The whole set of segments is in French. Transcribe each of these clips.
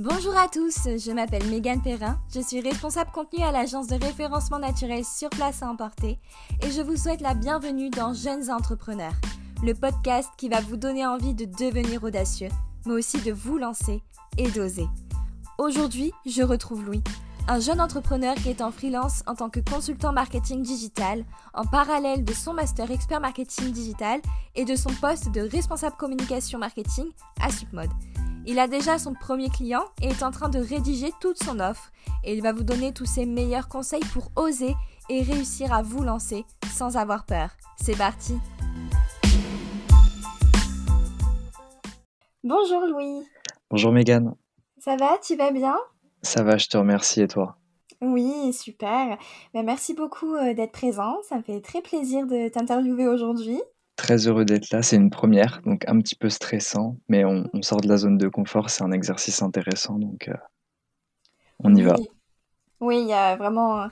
Bonjour à tous, je m'appelle Megan Perrin, je suis responsable contenu à l'agence de référencement naturel sur place à emporter et je vous souhaite la bienvenue dans Jeunes Entrepreneurs, le podcast qui va vous donner envie de devenir audacieux, mais aussi de vous lancer et d'oser. Aujourd'hui, je retrouve Louis, un jeune entrepreneur qui est en freelance en tant que consultant marketing digital, en parallèle de son master expert marketing digital et de son poste de responsable communication marketing à Submode. Il a déjà son premier client et est en train de rédiger toute son offre. Et il va vous donner tous ses meilleurs conseils pour oser et réussir à vous lancer sans avoir peur. C'est parti Bonjour Louis. Bonjour Megan. Ça va Tu vas bien? Ça va, je te remercie et toi? Oui, super. Ben, merci beaucoup euh, d'être présent. Ça me fait très plaisir de t'interviewer aujourd'hui. Très heureux d'être là, c'est une première, donc un petit peu stressant, mais on, sort de la zone de confort, c'est un exercice intéressant, donc euh, on y va. Oui, il n'y a vraiment euh,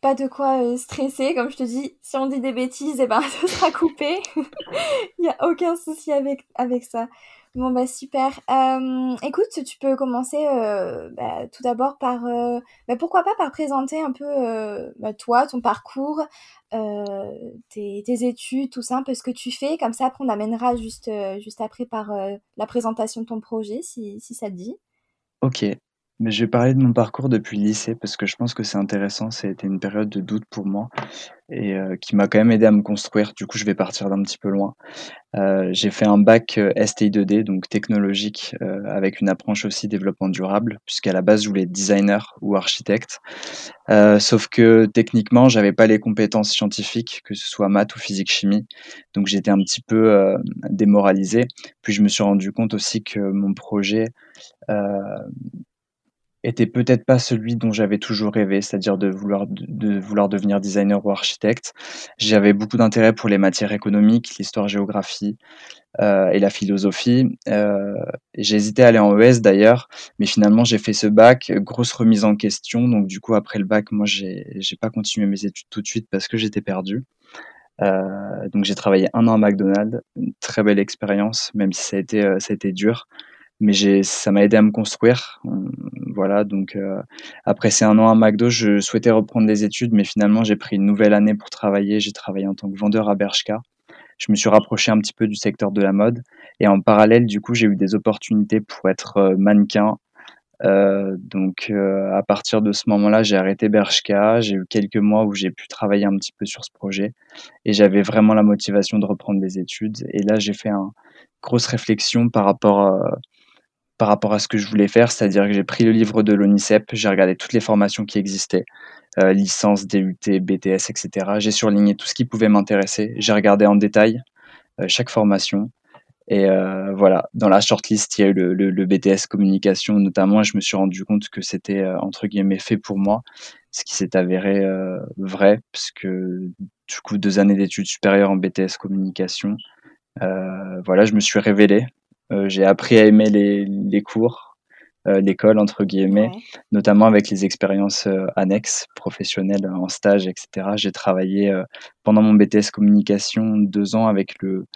pas de quoi euh, stresser, comme je te dis, si on dit des bêtises, eh ben, ce sera coupé, il n'y a aucun souci avec, avec ça. Bon bah super. Euh, écoute, tu peux commencer euh, bah, tout d'abord par, euh, bah, pourquoi pas par présenter un peu bah, toi, ton parcours, tes, tes, études, tout ça, un peu ce que tu fais. Comme ça, après on amènera juste, juste après par la présentation de ton projet, si, si ça te dit. Ok, mais je vais parler de mon parcours depuis le lycée parce que je pense que c'est intéressant. Ça a une période de doute pour moi et euh, qui m'a quand même aidé à me construire. Du coup, je vais partir d'un petit peu loin. Euh, j'ai fait un bac euh, STI2D, donc technologique, avec une approche aussi développement durable, puisqu'à la base, je voulais être designer ou architecte. sauf que techniquement, j'avais pas les compétences scientifiques, que ce soit maths ou physique chimie. Donc, j'étais un petit peu démoralisé. Puis, je me suis rendu compte aussi que mon projet était peut-être pas celui dont j'avais toujours rêvé, c'est-à-dire de vouloir, de, vouloir devenir designer ou architecte. J'avais beaucoup d'intérêt pour les matières économiques, l'histoire-géographie euh, et la philosophie. Euh, hésité à aller en ES d'ailleurs, mais finalement j'ai fait ce bac, grosse remise en question. Donc du coup après le bac, moi j'ai pas continué mes études tout de suite parce que j'étais perdu. Euh, donc j'ai travaillé un an à McDonald's, une très belle expérience, même si ça a été ça a été dur mais j'ai ça m'a aidé à me construire. Voilà donc euh, après ces un an à McDo je souhaitais reprendre des études mais finalement j'ai pris une nouvelle année pour travailler. J'ai travaillé en tant que vendeur à Bershka. Je me suis rapproché un petit peu du secteur de la mode. Et en parallèle du coup j'ai eu des opportunités pour être euh, mannequin. Euh, donc euh, à partir de ce moment-là, j'ai arrêté Bershka. J'ai eu quelques mois où j'ai pu travailler un petit peu sur ce projet. Et j'avais vraiment la motivation de reprendre des études. Et là, j'ai fait une grosse réflexion par rapport à, par rapport à ce que je voulais faire, c'est-à-dire que j'ai pris le livre de l'ONICEP, j'ai regardé toutes les formations qui existaient, euh, licence, DUT, BTS, etc. J'ai surligné tout ce qui pouvait m'intéresser, j'ai regardé en détail euh, chaque formation. Et euh, voilà, dans la shortlist, il y a eu le, BTS communication notamment, et je me suis rendu compte que c'était entre guillemets fait pour moi, ce qui s'est avéré vrai, puisque du coup deux années d'études supérieures en BTS communication, voilà, je me suis révélé euh, j'ai appris à aimer les, les cours, euh, l'école entre guillemets, notamment avec les expériences euh, annexes, professionnelles en stage, etc. J'ai travaillé pendant mon BTS communication deux ans avec le,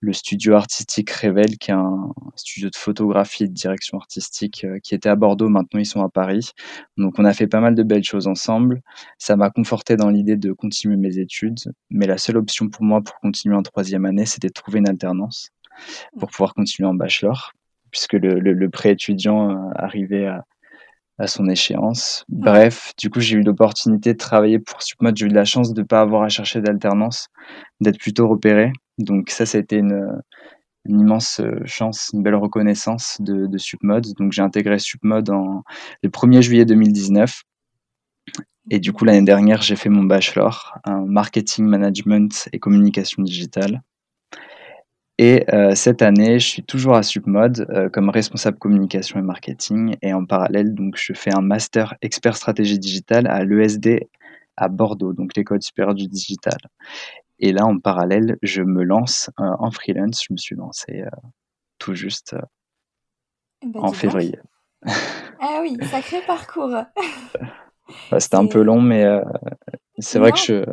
le studio artistique Revel, qui est un studio de photographie et de direction artistique qui était à Bordeaux. Maintenant, ils sont à Paris. Donc, on a fait pas mal de belles choses ensemble. Ça m'a conforté dans l'idée de continuer mes études. Mais la seule option pour moi pour continuer en troisième année, c'était de trouver une alternance pour pouvoir continuer en bachelor, puisque le, le, pré-étudiant euh, arrivait à, à, son échéance. Bref, du coup, j'ai eu l'opportunité de travailler pour Submod. J'ai eu de la chance de ne pas avoir à chercher d'alternance, d'être plutôt repéré. Donc ça, ça a été une, une immense euh, chance, une belle reconnaissance de, de Submod. Donc j'ai intégré Submod en, le 1er juillet 2019. Et du coup, l'année dernière, j'ai fait mon bachelor en marketing management et communication digitale. Et euh, cette année, je suis toujours à Submod euh, comme responsable communication et marketing. Et en parallèle, donc, je fais un master expert stratégie digitale à l'ESD à Bordeaux, donc l'école supérieure du digital. Et là, en parallèle, je me lance euh, en freelance. Je me suis lancé tout juste eh ben, en février. Ah oui, sacré parcours. C'était un peu long, mais c'est vrai que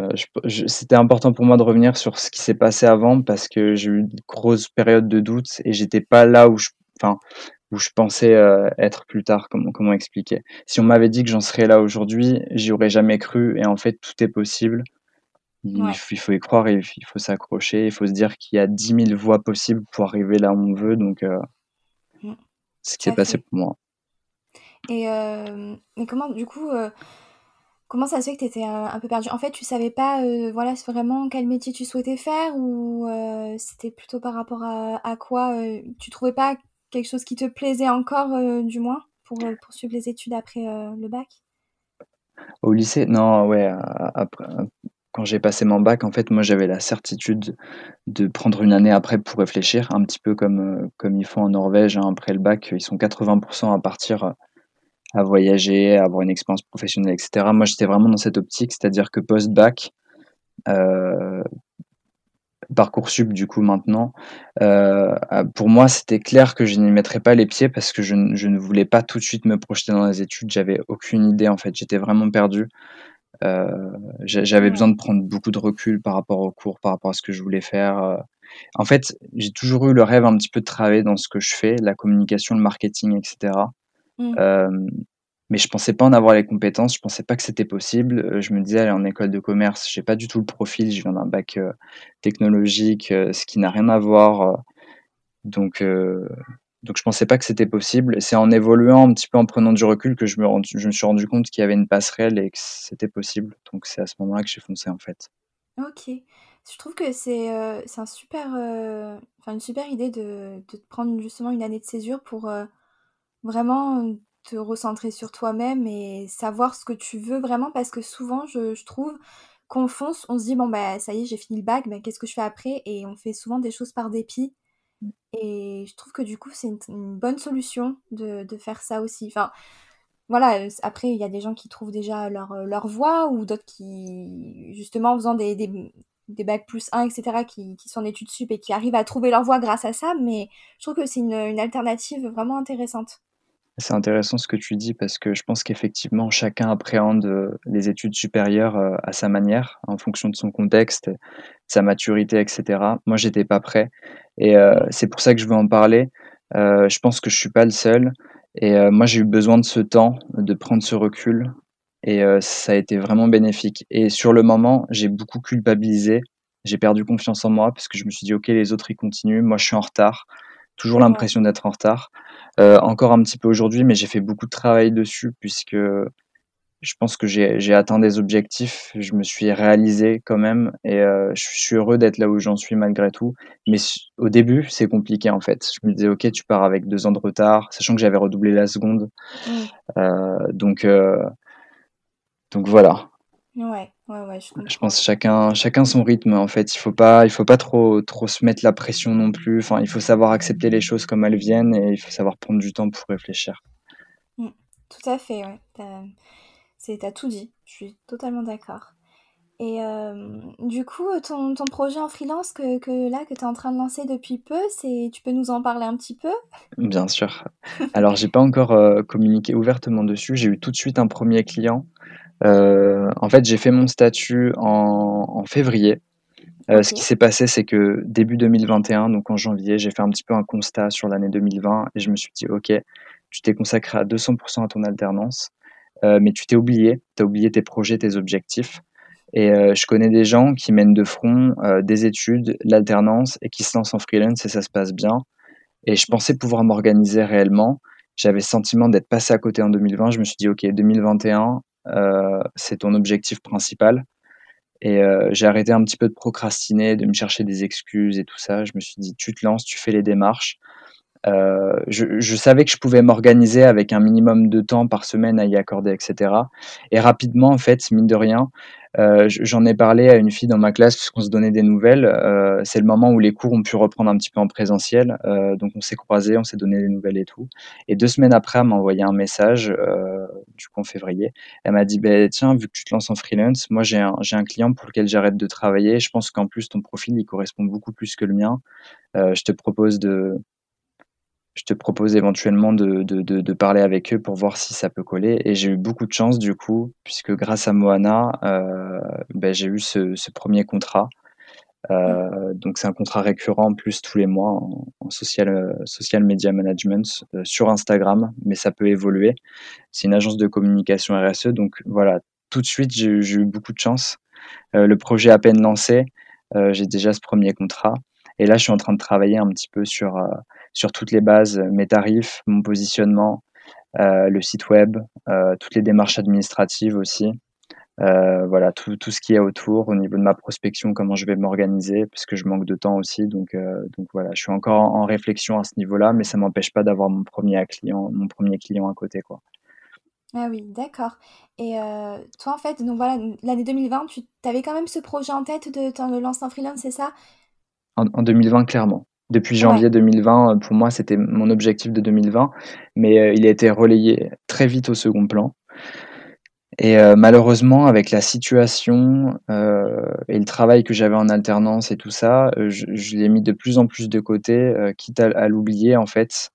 je, c'était important pour moi de revenir sur ce qui s'est passé avant parce que j'ai eu une grosse période de doute et j'étais pas là où je, enfin, où je pensais être plus tard. Comment, comment expliquer Si on m'avait dit que j'en serais là aujourd'hui, j'y aurais jamais cru. Et en fait, tout est possible. Il, faut y croire, il, il faut s'accrocher, il faut se dire qu'il y a 10 000 voies possibles pour arriver là où on veut. Donc, mmh. ce qui s'est passé pour moi. Et mais comment, du coup, Comment ça se fait que tu étais un, peu perdu En fait, tu savais pas euh, voilà, vraiment quel métier tu souhaitais faire ou euh, c'était plutôt par rapport à, quoi euh, Tu trouvais pas quelque chose qui te plaisait encore, du moins, pour poursuivre les études après le bac? Au lycée, non, ouais. Après, quand j'ai passé mon bac, en fait, moi, j'avais la certitude de prendre une année après pour réfléchir, un petit peu comme, comme ils font en Norvège. Hein, après le bac, ils sont 80% à partir à voyager, à avoir une expérience professionnelle, etc. Moi, j'étais vraiment dans cette optique, c'est-à-dire que post-bac, euh, Parcoursup, du coup, maintenant, euh, pour moi, c'était clair que je n'y mettrais pas les pieds parce que je, ne voulais pas tout de suite me projeter dans les études. J'avais aucune idée, en fait. J'étais vraiment perdu. Euh, j'avais besoin de prendre beaucoup de recul par rapport au cours, par rapport à ce que je voulais faire. En fait, j'ai toujours eu le rêve un petit peu de travailler dans ce que je fais, la communication, le marketing, etc. Mmh. mais je pensais pas en avoir les compétences, je pensais pas que c'était possible. je me disais, aller en école de commerce, j'ai pas du tout le profil, je viens d'un bac technologique, ce qui n'a rien à voir. donc, donc je pensais pas que c'était possible. C'est en évoluant un petit peu, en prenant du recul, que je me, je me suis rendu compte qu'il y avait une passerelle et que c'était possible. Donc c'est à ce moment-là que j'ai foncé en fait. Ok. Je trouve que c'est c'est un super, enfin une super idée de, de prendre justement une année de césure pour vraiment te recentrer sur toi-même et savoir ce que tu veux vraiment parce que souvent je, trouve qu'on fonce, on se dit bon bah ça y est j'ai fini le bac, mais qu'est-ce que je fais après? Et on fait souvent des choses par dépit et je trouve que du coup c'est une, bonne solution de, faire ça aussi. Enfin voilà, euh, après il y a des gens qui trouvent déjà leur, euh, leur voie ou d'autres qui justement en faisant des, des, bacs plus 1 etc qui, qui sont en études sup et qui arrivent à trouver leur voie grâce à ça mais je trouve que c'est une, une alternative vraiment intéressante. C'est intéressant ce que tu dis parce que je pense qu'effectivement chacun appréhende euh, les études supérieures euh, à sa manière, en fonction de son contexte, de sa maturité, etc. Moi, j'étais pas prêt et euh, c'est pour ça que je veux en parler. je pense que je suis pas le seul et moi j'ai eu besoin de ce temps, de prendre ce recul et ça a été vraiment bénéfique. Et sur le moment, j'ai beaucoup culpabilisé, j'ai perdu confiance en moi parce que je me suis dit ok les autres ils continuent, moi je suis en retard, toujours l'impression d'être en retard. Euh, encore un petit peu aujourd'hui, mais j'ai fait beaucoup de travail dessus puisque je pense que j'ai atteint des objectifs, je me suis réalisé quand même et euh, je suis heureux d'être là où j'en suis malgré tout. Mais au début, c'est compliqué en fait. Je me disais, ok, tu pars avec deux ans de retard, sachant que j'avais redoublé la seconde. Mmh. Euh, donc, donc voilà. Ouais, ouais, ouais, je Je pense chacun, chacun son rythme en fait. Il faut pas, il faut pas trop, trop se mettre la pression non plus. Enfin, il faut savoir accepter les choses comme elles viennent et il faut savoir prendre du temps pour réfléchir. Mmh, tout à fait, ouais. T'as, tout dit. Je suis totalement d'accord. Et du coup, ton, ton, projet en freelance que, que là que tu es en train de lancer depuis peu, c'est tu peux nous en parler un petit peu? Bien sûr. Alors, j'ai pas encore euh, communiqué ouvertement dessus. J'ai eu tout de suite un premier client euh, en fait, j'ai fait mon statut en, février. Euh, ce qui s'est passé, c'est que début 2021, donc en janvier, j'ai fait un petit peu un constat sur l'année 2020 et je me suis dit, OK, tu t'es consacré à 200% à ton alternance, euh, mais tu t'es oublié, tu as oublié tes projets, tes objectifs. Et je connais des gens qui mènent de front des études, l'alternance et qui se lancent en freelance et ça se passe bien. Et je pensais pouvoir m'organiser réellement. J'avais le sentiment d'être passé à côté en 2020. Je me suis dit, OK, 2021, euh, c'est ton objectif principal. Et euh, j'ai arrêté un petit peu de procrastiner, de me chercher des excuses et tout ça. Je me suis dit, tu te lances, tu fais les démarches. Euh, je, savais que je pouvais m'organiser avec un minimum de temps par semaine à y accorder, etc. Et rapidement, en fait, mine de rien, euh, j'en ai parlé à une fille dans ma classe puisqu'on se donnait des nouvelles. Euh, c'est le moment où les cours ont pu reprendre un petit peu en présentiel. donc on s'est croisés, on s'est donné des nouvelles et tout. Et deux semaines après, elle m'a envoyé un message, du coup en février. Elle m'a dit, bah, tiens, vu que tu te lances en freelance, moi j'ai un, un client pour lequel j'arrête de travailler. Je pense qu'en plus ton profil, il correspond beaucoup plus que le mien. je te propose de, je te propose éventuellement de, de, parler avec eux pour voir si ça peut coller. Et j'ai eu beaucoup de chance du coup, puisque grâce à Moana, euh, ben, j'ai eu ce, premier contrat. Euh, donc c'est un contrat récurrent plus tous les mois en, social, social media management sur Instagram, mais ça peut évoluer. C'est une agence de communication RSE, donc voilà, tout de suite j'ai eu beaucoup de chance. le projet à peine lancé, j'ai déjà ce premier contrat. Et là, je suis en train de travailler un petit peu sur, sur toutes les bases, mes tarifs, mon positionnement, euh, le site web, euh, toutes les démarches administratives aussi. Euh, voilà, tout, tout, ce qui est autour au niveau de ma prospection, comment je vais m'organiser, puisque je manque de temps aussi. Donc, donc voilà, je suis encore en, réflexion à ce niveau-là, mais ça m'empêche pas d'avoir mon premier client, mon premier client à côté, quoi. Ah oui, d'accord. Et toi, en fait, donc voilà, l'année 2020, tu avais quand même ce projet en tête de te lancer en freelance, c'est ça? En, en, 2020, clairement. Depuis janvier 2020, euh, pour moi, c'était mon objectif de 2020, mais euh, il a été relayé très vite au second plan. Et euh, malheureusement, avec la situation et le travail que j'avais en alternance et tout ça, je, l'ai mis de plus en plus de côté, quitte à, l'oublier en fait.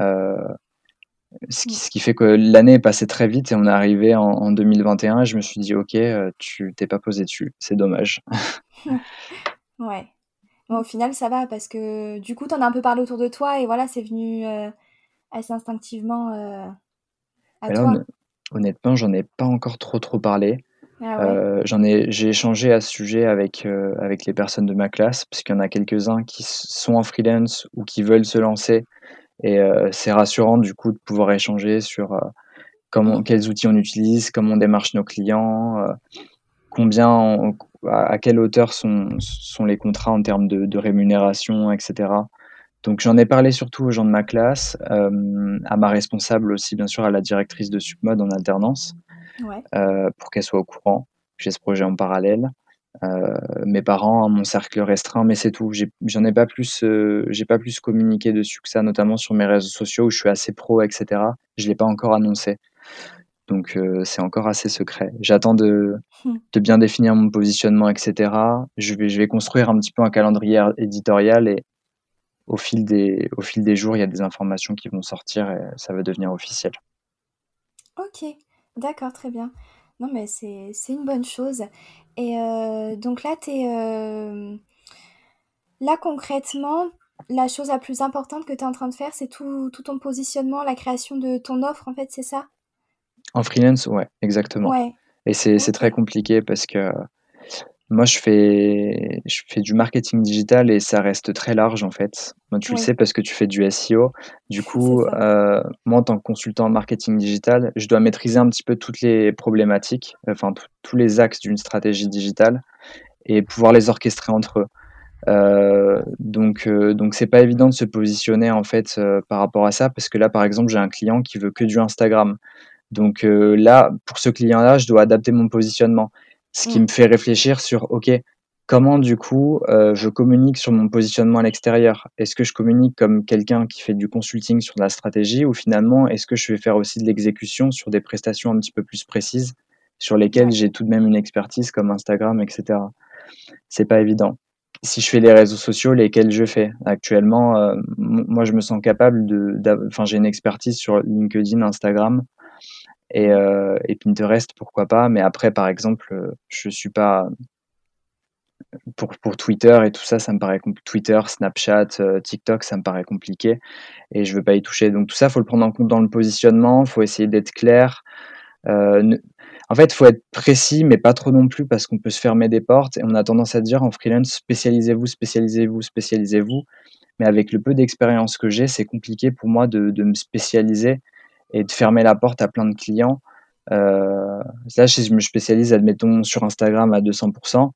Ce qui, ce, qui, fait que l'année est passée très vite et on est arrivé en, en 2021 et je me suis dit ok, tu t'es pas posé dessus, c'est dommage. ouais au final, ça va parce que du coup, tu en as un peu parlé autour de toi et voilà, c'est venu euh, assez instinctivement euh, à toi. honnêtement, j'en ai pas encore trop trop parlé. Ah euh, j'en ai, j'ai échangé à ce sujet avec avec les personnes de ma classe parce qu'il y en a quelques-uns qui sont en freelance ou qui veulent se lancer et c'est rassurant du coup de pouvoir échanger sur comment, quels outils on utilise, comment on démarche nos clients, combien on, à quelle hauteur sont, sont les contrats en termes de, rémunération, etc. Donc j'en ai parlé surtout aux gens de ma classe, euh, à ma responsable aussi, bien sûr, à la directrice de Submode en alternance, euh, pour qu'elle soit au courant. J'ai ce projet en parallèle. Euh, mes parents, mon cercle restreint, mais c'est tout. J'en ai, pas plus, j'ai pas plus communiqué dessus que ça, notamment sur mes réseaux sociaux où je suis assez pro, etc. Je l'ai pas encore annoncé. Donc euh, c'est encore assez secret. J'attends de, hmm. de, bien définir mon positionnement, etc. Je vais, je vais construire un petit peu un calendrier éditorial et au fil, des, au fil des jours, il y a des informations qui vont sortir et ça va devenir officiel. Ok, d'accord, très bien. Non mais c'est une bonne chose. Et euh, donc là, es, euh, là concrètement, la chose la plus importante que tu es en train de faire, c'est tout, tout ton positionnement, la création de ton offre, en fait, c'est ça? En freelance, ouais, exactement. Et c'est très compliqué parce que moi, je fais, je fais du marketing digital et ça reste très large en fait. Moi, tu le sais parce que tu fais du SEO. Du coup, euh, moi, en tant que consultant en marketing digital, je dois maîtriser un petit peu toutes les problématiques, enfin tous les axes d'une stratégie digitale et pouvoir les orchestrer entre eux. Euh, donc, euh, donc c'est pas évident de se positionner en fait par rapport à ça parce que là, par exemple, j'ai un client qui veut que du Instagram. Donc euh, là, pour ce client-là, je dois adapter mon positionnement. Ce qui mm. me fait réfléchir sur, OK, comment du coup euh, je communique sur mon positionnement à l'extérieur? Est-ce que je communique comme quelqu'un qui fait du consulting sur de la stratégie ou finalement est-ce que je vais faire aussi de l'exécution sur des prestations un petit peu plus précises sur lesquelles j'ai tout de même une expertise comme Instagram, etc. C'est pas évident. Si je fais les réseaux sociaux, lesquels je fais? Actuellement, euh, moi je me sens capable de, enfin j'ai une expertise sur LinkedIn, Instagram, et, euh, et, Pinterest, pourquoi pas. Mais après, par exemple, euh, je suis pas pour, pour Twitter et tout ça, ça me paraît Twitter, Snapchat, euh, TikTok, ça me paraît compliqué et je veux pas y toucher. Donc tout ça, faut le prendre en compte dans le positionnement. Faut essayer d'être clair. Euh, en fait, faut être précis, mais pas trop non plus parce qu'on peut se fermer des portes et on a tendance à dire en freelance spécialisez-vous, spécialisez-vous, spécialisez-vous. Mais avec le peu d'expérience que j'ai, c'est compliqué pour moi de, de me spécialiser et de fermer la porte à plein de clients. Euh, là, je me spécialise, admettons, sur Instagram à 200%,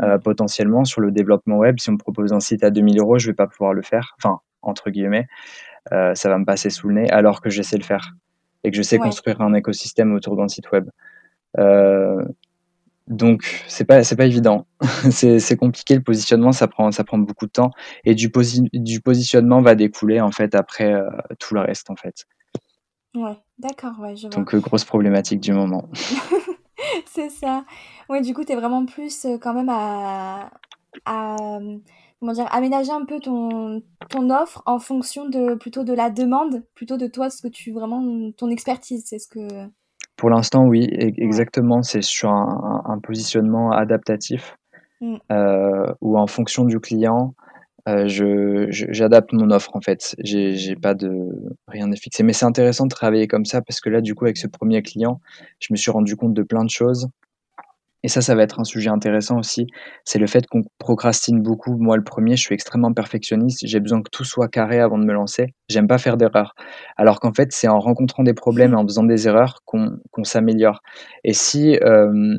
euh, potentiellement sur le développement web. Si on me propose un site à 2000 euros, je vais pas pouvoir le faire, enfin, entre guillemets, euh, ça va me passer sous le nez, alors que je sais le faire et que je sais construire un écosystème autour d'un site web. Euh, donc c'est pas c'est pas évident. c'est compliqué le positionnement, ça prend ça prend beaucoup de temps et du, du positionnement va découler en fait après tout le reste en fait. Ouais, d'accord, ouais, je vois. Donc, euh, grosse problématique du moment. C'est ça. Ouais, du coup, tu es vraiment plus euh, quand même à, à, comment dire, aménager un peu ton, ton offre en fonction de plutôt de la demande, plutôt de toi, ce que tu vraiment, ton expertise, c'est ce que. Pour l'instant, oui, e-, exactement. C'est sur un, un positionnement adaptatif. Mm. euh, où en fonction du client, euh, je, j'adapte mon offre en fait. J'ai, j'ai pas de rien de fixé. Mais c'est intéressant de travailler comme ça parce que là, du coup, avec ce premier client, je me suis rendu compte de plein de choses. Et ça, ça va être un sujet intéressant aussi. C'est le fait qu'on procrastine beaucoup. Moi, le premier, je suis extrêmement perfectionniste. J'ai besoin que tout soit carré avant de me lancer. J'aime pas faire d'erreurs. Alors qu'en fait, c'est en rencontrant des problèmes et en faisant des erreurs qu'on qu'on s'améliore. Et si, euh,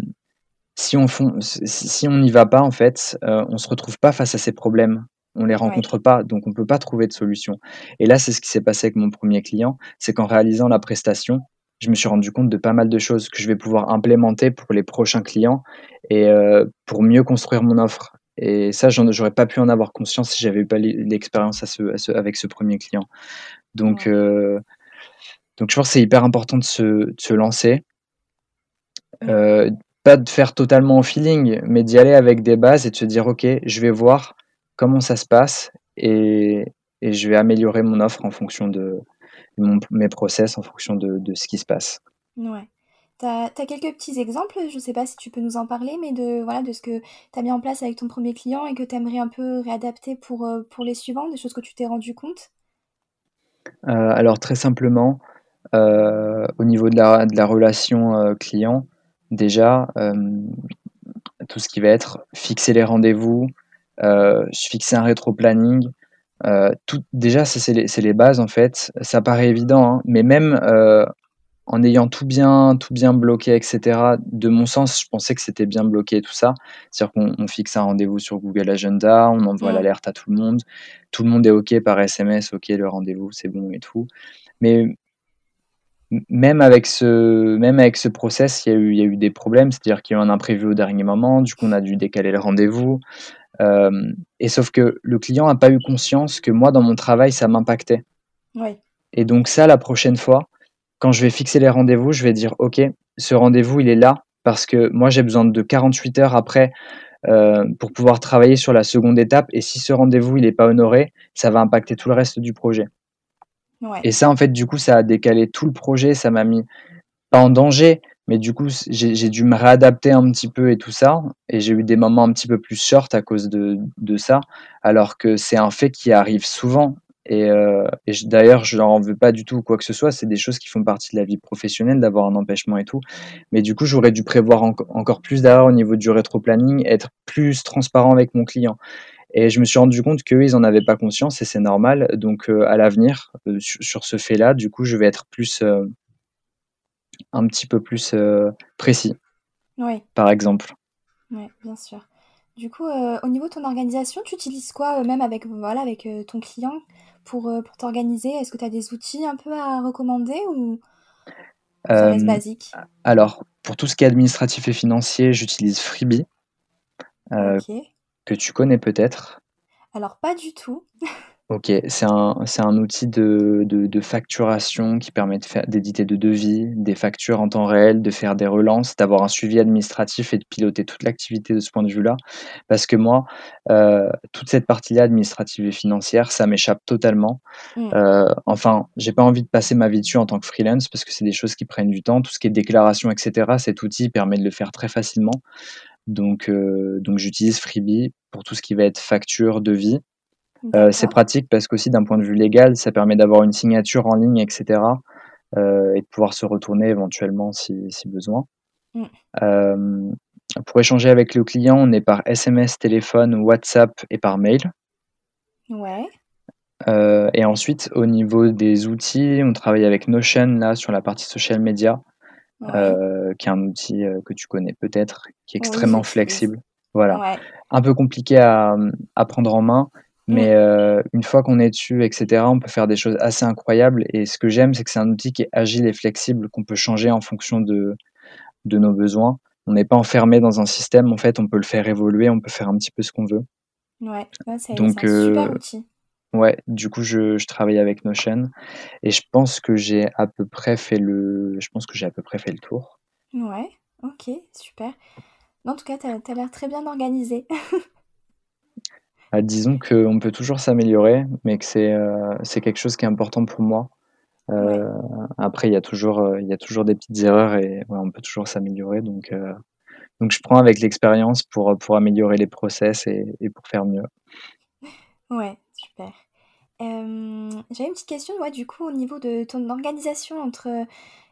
si on fon- si si on n'y va pas, en fait, euh, on se retrouve pas face à ces problèmes. On les Ouais. rencontre pas, donc on peut pas trouver de solution. Et là, c'est ce qui s'est passé avec mon premier client, c'est qu'en réalisant la prestation, je me suis rendu compte de pas mal de choses que je vais pouvoir implémenter pour les prochains clients et euh, pour mieux construire mon offre. Et ça, j'aurais pas pu en avoir conscience si j'avais eu pas l'e- l'expérience à ce- à ce- avec ce premier client. Donc, Ouais. euh, donc je pense que c'est hyper important de se, de se lancer. Euh, pas de faire totalement au feeling, mais d'y aller avec des bases et de se dire, OK, je vais voir comment ça se passe et, et je vais améliorer mon offre en fonction de mon- mes process, en fonction de, de ce qui se passe. Ouais. T'as, t'as quelques petits exemples, je sais pas si tu peux nous en parler, mais de, voilà, de ce que t'as mis en place avec ton premier client et que t'aimerais un peu réadapter pour, euh, pour les suivants, des choses que tu t'es rendu compte? Euh, alors très simplement, euh, au niveau de la, de la relation euh, client, déjà, tout ce qui va être fixer les rendez-vous, euh, fixer un rétro-planning, euh, tout, déjà, ça c'est les, bases en fait. Ça paraît évident, hein, mais même euh, en ayant tout bien, tout bien bloqué, etc. De mon sens, je pensais que c'était bien bloqué tout ça. C'est-à-dire qu'on on fixe un rendez-vous sur Google Agenda, on envoie l'alerte à tout le monde, tout le monde est OK par SMS, OK le rendez-vous, c'est bon et tout. Mais même avec ce, même avec ce process, il y a eu, il y a eu des problèmes, c'est-à-dire qu'il y a eu un imprévu au dernier moment, du coup on a dû décaler le rendez-vous. Euh, et sauf que le client n'a pas eu conscience que moi, dans mon travail, ça m'impactait. Oui. Et donc ça, la prochaine fois, quand je vais fixer les rendez-vous, je vais dire, OK, ce rendez-vous, il est là parce que moi, j'ai besoin de 48 heures après euh, pour pouvoir travailler sur la seconde étape. Et si ce rendez-vous, il n'est pas honoré, ça va impacter tout le reste du projet. Ouais. Et ça, en fait, du coup, ça a décalé tout le projet, ça m'a mis en danger, mais du coup, j'ai dû me réadapter un petit peu et tout ça. Et j'ai eu des moments un petit peu plus short à cause de, ça, alors que c'est un fait qui arrive souvent. Et, euh, d'ailleurs, je n'en veux pas du tout ou quoi que ce soit. C'est des choses qui font partie de la vie professionnelle, d'avoir un empêchement et tout. Mais du coup, j'aurais dû prévoir enco- encore plus d'erreurs au niveau du rétro-planning, être plus transparent avec mon client. Et je me suis rendu compte qu'eux, ils n'en avaient pas conscience et c'est normal. Donc, euh, à l'avenir, euh, sur, ce fait-là, du coup, je vais être plus, un petit peu plus euh, précis, Oui, par exemple. ouais, bien sûr. Du coup, euh, au niveau de ton organisation, tu utilises quoi, euh, même avec, voilà, avec ton client pour, pour t'organiser? Est-ce que tu as des outils un peu à recommander ou ça reste basique? alors, pour tout ce qui est administratif et financier, j'utilise Freebie, que tu connais peut-être. Alors, pas du tout. Ok, c'est un, c'est un outil de, de, de facturation qui permet de faire, d'éditer de devis, des factures en temps réel, de faire des relances, d'avoir un suivi administratif et de piloter toute l'activité de ce point de vue-là. Parce que moi, euh, toute cette partie-là, administrative et financière, ça m'échappe totalement. Mm. Euh, enfin, j'ai pas envie de passer ma vie dessus en tant que freelance parce que c'est des choses qui prennent du temps. Tout ce qui est déclaration, etc., cet outil permet de le faire très facilement. Donc, euh, donc j'utilise Freebie pour tout ce qui va être facture, devis. Euh, c'est pratique parce qu'aussi d'un point de vue légal, ça permet d'avoir une signature en ligne, etc. euh, et de pouvoir se retourner éventuellement si, si besoin. Mm. Euh, pour échanger avec le client, on est par SMS, téléphone, WhatsApp et par mail. Ouais. Et ensuite, au niveau des outils, on travaille avec Notion là sur la partie social media, Ouais. qui est un outil que tu connais peut-être, qui est extrêmement flexible. Voilà, Ouais. un peu compliqué à, à prendre en main, mais euh, une fois qu'on est dessus, etc., on peut faire des choses assez incroyables. Et ce que j'aime, c'est que c'est un outil qui est agile et flexible, qu'on peut changer en fonction de, de nos besoins. On n'est pas enfermé dans un système, en fait, on peut le faire évoluer, on peut faire un petit peu ce qu'on veut. Ouais. Ouais, c'est un super euh, outil. Ouais, du coup, je, je travaille avec Notion et je pense que j'ai à peu près fait le, je pense que j'ai à peu près fait le tour. Ouais. Ok, super. En tout cas, t'as, t'as l'air très bien organisé. Ah, disons qu'on peut toujours s'améliorer, mais que c'est euh, c'est quelque chose qui est important pour moi. Ouais. Euh, après, il y a toujours, euh, il y a toujours des petites erreurs et ouais, on peut toujours s'améliorer. Donc, euh, Donc je prends avec l'expérience pour, pour améliorer les process et, et pour faire mieux. Ouais, super. J'avais une petite question, moi, du coup, au niveau de ton organisation entre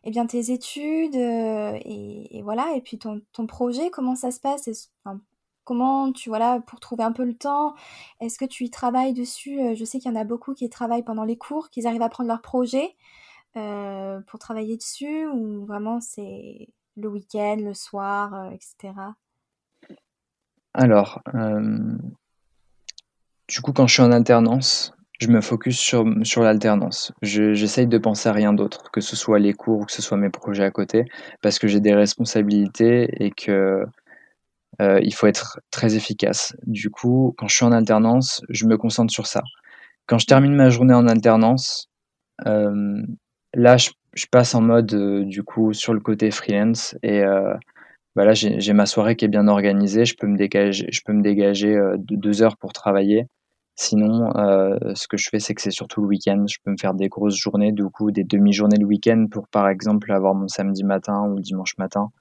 eh bien, tes études et, voilà, et puis ton, ton, projet, comment ça se passe? Comment tu, voilà, pour trouver un peu le temps, est-ce que tu y travailles dessus? Je sais qu'il y en a beaucoup qui travaillent pendant les cours, qu'ils arrivent à prendre leur projet pour travailler dessus, ou vraiment c'est le week-end, le soir, etc. Alors, du coup, quand je suis en alternance, je me focus sur, sur l'alternance. J'essaye de penser à rien d'autre, que ce soit les cours ou que ce soit mes projets à côté, parce que j'ai des responsabilités et que euh, il faut être très efficace. Du coup, quand je suis en alternance, je me concentre sur ça. Quand je termine ma journée en alternance, euh, là, je, passe en mode euh, du coup sur le côté freelance et bah j'ai ma soirée qui est bien organisée. Je peux me dégager, je peux me dégager deux heures pour travailler Sinon, ce que je fais, c'est que c'est surtout le week-end. Je peux me faire des grosses journées, du coup, des demi-journées le week-end pour, par exemple, avoir mon samedi matin ou dimanche matin,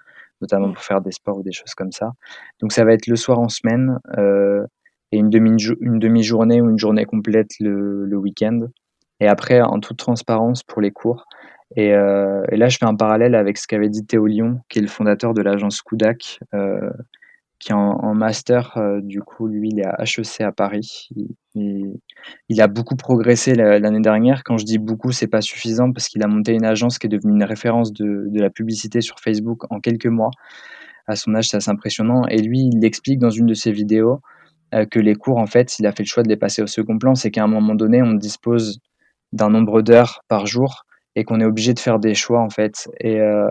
notamment mmh. pour faire des sports ou des choses comme ça. Donc, ça va être le soir en semaine euh, et une demi-journée ou une journée complète le, le week-end. Et après, en toute transparence pour les cours. Et, euh, et, là, je fais un parallèle avec ce qu'avait dit Théo Lyon, qui est le fondateur de l'agence Kudak, euh, qui est en, master. Euh, du coup, lui, il est à HEC à Paris. Il, il a beaucoup progressé l'année dernière. Quand je dis beaucoup, c'est pas suffisant parce qu'il a monté une agence qui est devenue une référence de, la publicité sur Facebook en quelques mois. À son âge, c'est assez impressionnant. Et lui, il explique dans une de ses vidéos euh, que les cours, en fait, il a fait le choix de les passer au second plan. C'est qu'à un moment donné, on dispose d'un nombre d'heures par jour et qu'on est obligé de faire des choix, en fait. Et, euh,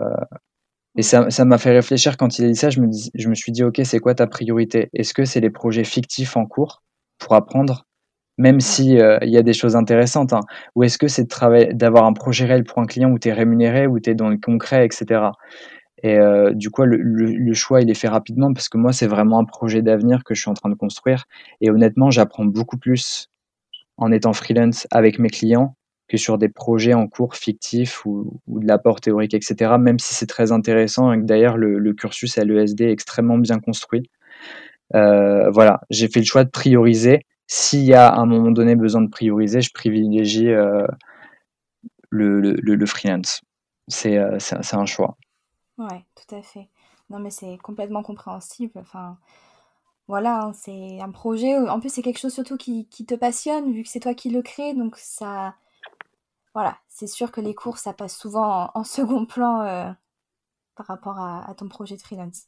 et ça, ça m'a fait réfléchir quand il a dit ça. Je me, dis, je me suis dit, OK, c'est quoi ta priorité? Est-ce que c'est les projets fictifs en cours pour apprendre, même si euh, il y a des choses intéressantes hein, Ou est-ce que c'est de travailler, d'avoir un projet réel pour un client où tu es rémunéré, où tu es dans le concret, etc. Et euh, du coup, le, le, choix, il est fait rapidement parce que moi, c'est vraiment un projet d'avenir que je suis en train de construire. Et honnêtement, j'apprends beaucoup plus en étant freelance avec mes clients que sur des projets en cours fictifs ou, de l'apport théorique, etc. Même si c'est très intéressant et que d'ailleurs le, cursus à l'ESD est extrêmement bien construit. Euh, voilà, j'ai fait le choix de prioriser. S'il y a à un moment donné besoin de prioriser, je privilégie euh, le, le, freelance. Euh, c'est un choix. Ouais, tout à fait. Non, mais c'est complètement compréhensible. Enfin, voilà, hein, c'est un projet. En plus, c'est quelque chose surtout qui, qui, te passionne, vu que c'est toi qui le crée. Donc, ça, voilà, c'est sûr que les cours, ça passe souvent en, second plan euh, par rapport à, ton projet de freelance.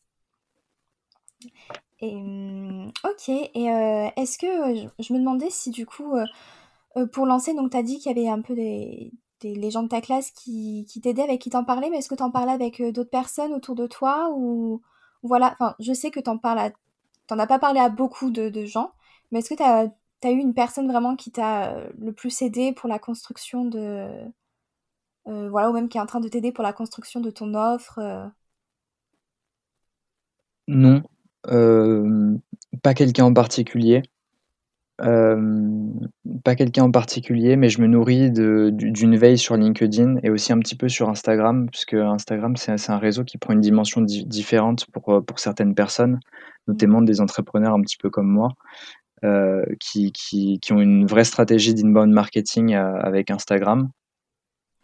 Et, hum, ok, et euh, est-ce que je, me demandais si du coup, euh, pour lancer, donc tu as dit qu'il y avait un peu des, des, gens de ta classe qui, t'aidaient, avec qui t'en parlais, mais est-ce que t'en parlais avec d'autres personnes autour de toi ou voilà, enfin, je sais que t'en parles t'en as pas parlé à beaucoup de, de gens, mais est-ce que tu as tu eu une personne vraiment qui t'a euh, le plus aidé pour la construction de. Euh, voilà, ou même qui est en train de t'aider pour la construction de ton offre euh? Non, pas quelqu'un en particulier. pas quelqu'un en particulier, mais je me nourris d'une veille sur LinkedIn et aussi un petit peu sur Instagram, puisque Instagram, c'est un réseau qui prend une dimension différente pour, pour certaines personnes, notamment des entrepreneurs un petit peu comme moi. Euh, qui, qui, qui, ont une vraie stratégie d'inbound marketing euh, avec Instagram.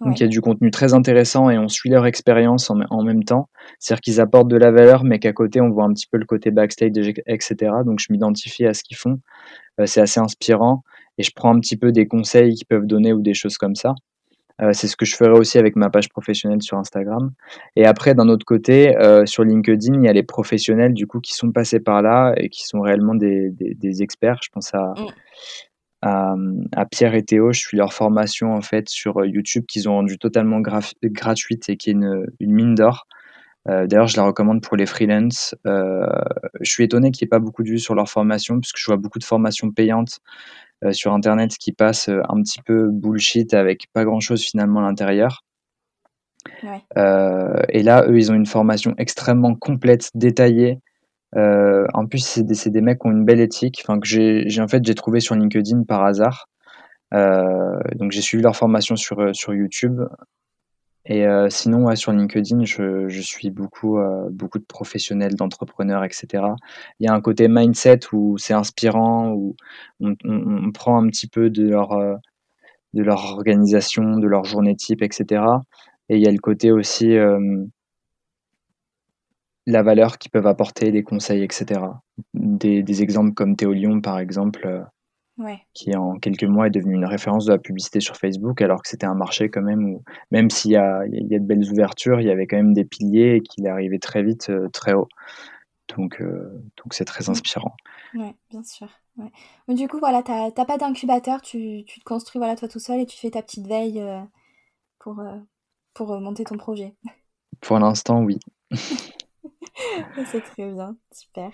Donc il y a du contenu très intéressant et on suit leur expérience en, en, même temps. C'est-à-dire qu'ils apportent de la valeur, mais qu'à côté on voit un petit peu le côté backstage, etc. Donc je m'identifie à ce qu'ils font. Euh, c'est assez inspirant et je prends un petit peu des conseils qu'ils peuvent donner ou des choses comme ça. Euh, c'est ce que je ferai aussi avec ma page professionnelle sur Instagram. Et après, d'un autre côté, euh, sur LinkedIn, il y a les professionnels du coup qui sont passés par là et qui sont réellement des, des, experts. Je pense à, mm. à, Pierre et Théo. Je suis leur formation en fait sur YouTube qu'ils ont rendu totalement gratuite et qui est une, une mine d'or. Euh, D'ailleurs, je la recommande pour les freelance. Euh, je suis étonné qu'il n'y ait pas beaucoup de vues sur leur formation, puisque je vois beaucoup de formations payantes euh, sur Internet qui passent un petit peu bullshit avec pas grand-chose finalement à l'intérieur. Et là, eux, ils ont une formation extrêmement complète, détaillée. en plus, c'est des, des, mecs qui ont une belle éthique, que j'ai en fait j'ai trouvé sur LinkedIn par hasard. donc j'ai suivi leur formation sur sur YouTube Et euh, sinon, sur LinkedIn, je, suis beaucoup, euh, beaucoup de professionnels, d'entrepreneurs, etc. Il y a un côté mindset où c'est inspirant, où on, on, prend un petit peu de leur, euh, de leur organisation, de leur journée type, etc. Et il y a le côté aussi la valeur qu'ils peuvent apporter, des conseils, etc. Des, des exemples comme Théo Lyon, par exemple, qui en quelques mois est devenu une référence de la publicité sur Facebook, alors que c'était un marché quand même où, même s'il y y a de belles ouvertures, il y avait quand même des piliers et qu'il est arrivé très vite, euh, très haut. Donc, euh, donc c'est très inspirant. Oui, bien sûr. Mais du coup, voilà, tu n'as pas d'incubateur, tu, tu, te construis voilà, toi tout seul et tu fais ta petite veille euh, pour, pour monter ton projet. Pour l'instant, oui. c'est très bien, super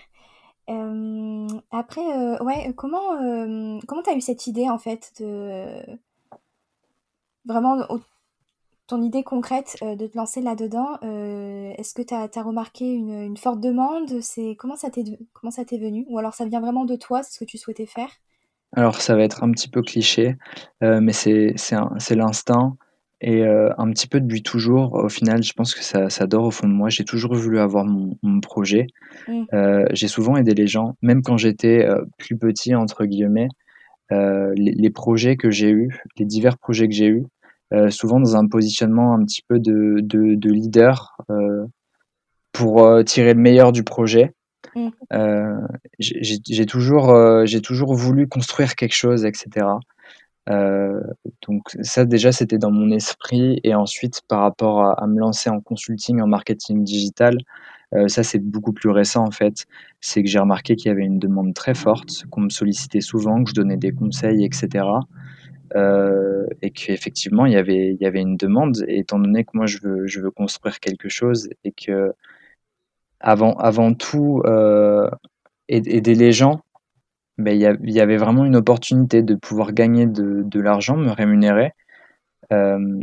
après, euh, ouais, comment, euh, comment tu as eu cette idée en fait de vraiment ton idée concrète euh, de te lancer là-dedans Est-ce que tu as, remarqué une, une, forte demande? C'est comment ça t'est comment ça t'est venu? Ou alors ça vient vraiment de toi C'est ce que tu souhaitais faire? Alors ça va être un petit peu cliché, mais c'est c'est l'instinct. Et euh, un petit peu depuis toujours, au final, je pense que ça ça dort au fond de moi. J'ai toujours voulu avoir mon mon projet. Mmh. Euh, j'ai souvent aidé les gens, même quand j'étais, euh, «plus petit» entre guillemets, les les projets que j'ai eus, les divers projets que j'ai eus, souvent dans un positionnement un petit peu de de de leader, pour, tirer le meilleur du projet. Mmh. j'ai j'ai toujours, j'ai toujours voulu construire quelque chose etc. Euh, donc ça déjà c'était dans mon esprit et ensuite par rapport à, me lancer en consulting en marketing digital, euh, ça c'est beaucoup plus récent en fait. C'est que j'ai remarqué qu'il y avait une demande très forte, qu'on me sollicitait souvent, que je donnais des conseils, etc. Euh, et qu'effectivement il y avait il y avait une demande. Et étant donné que moi je veux je veux construire quelque chose et que avant avant tout euh, aider les gens ben, il y, avait vraiment une opportunité de pouvoir gagner de, de l'argent, me rémunérer, euh,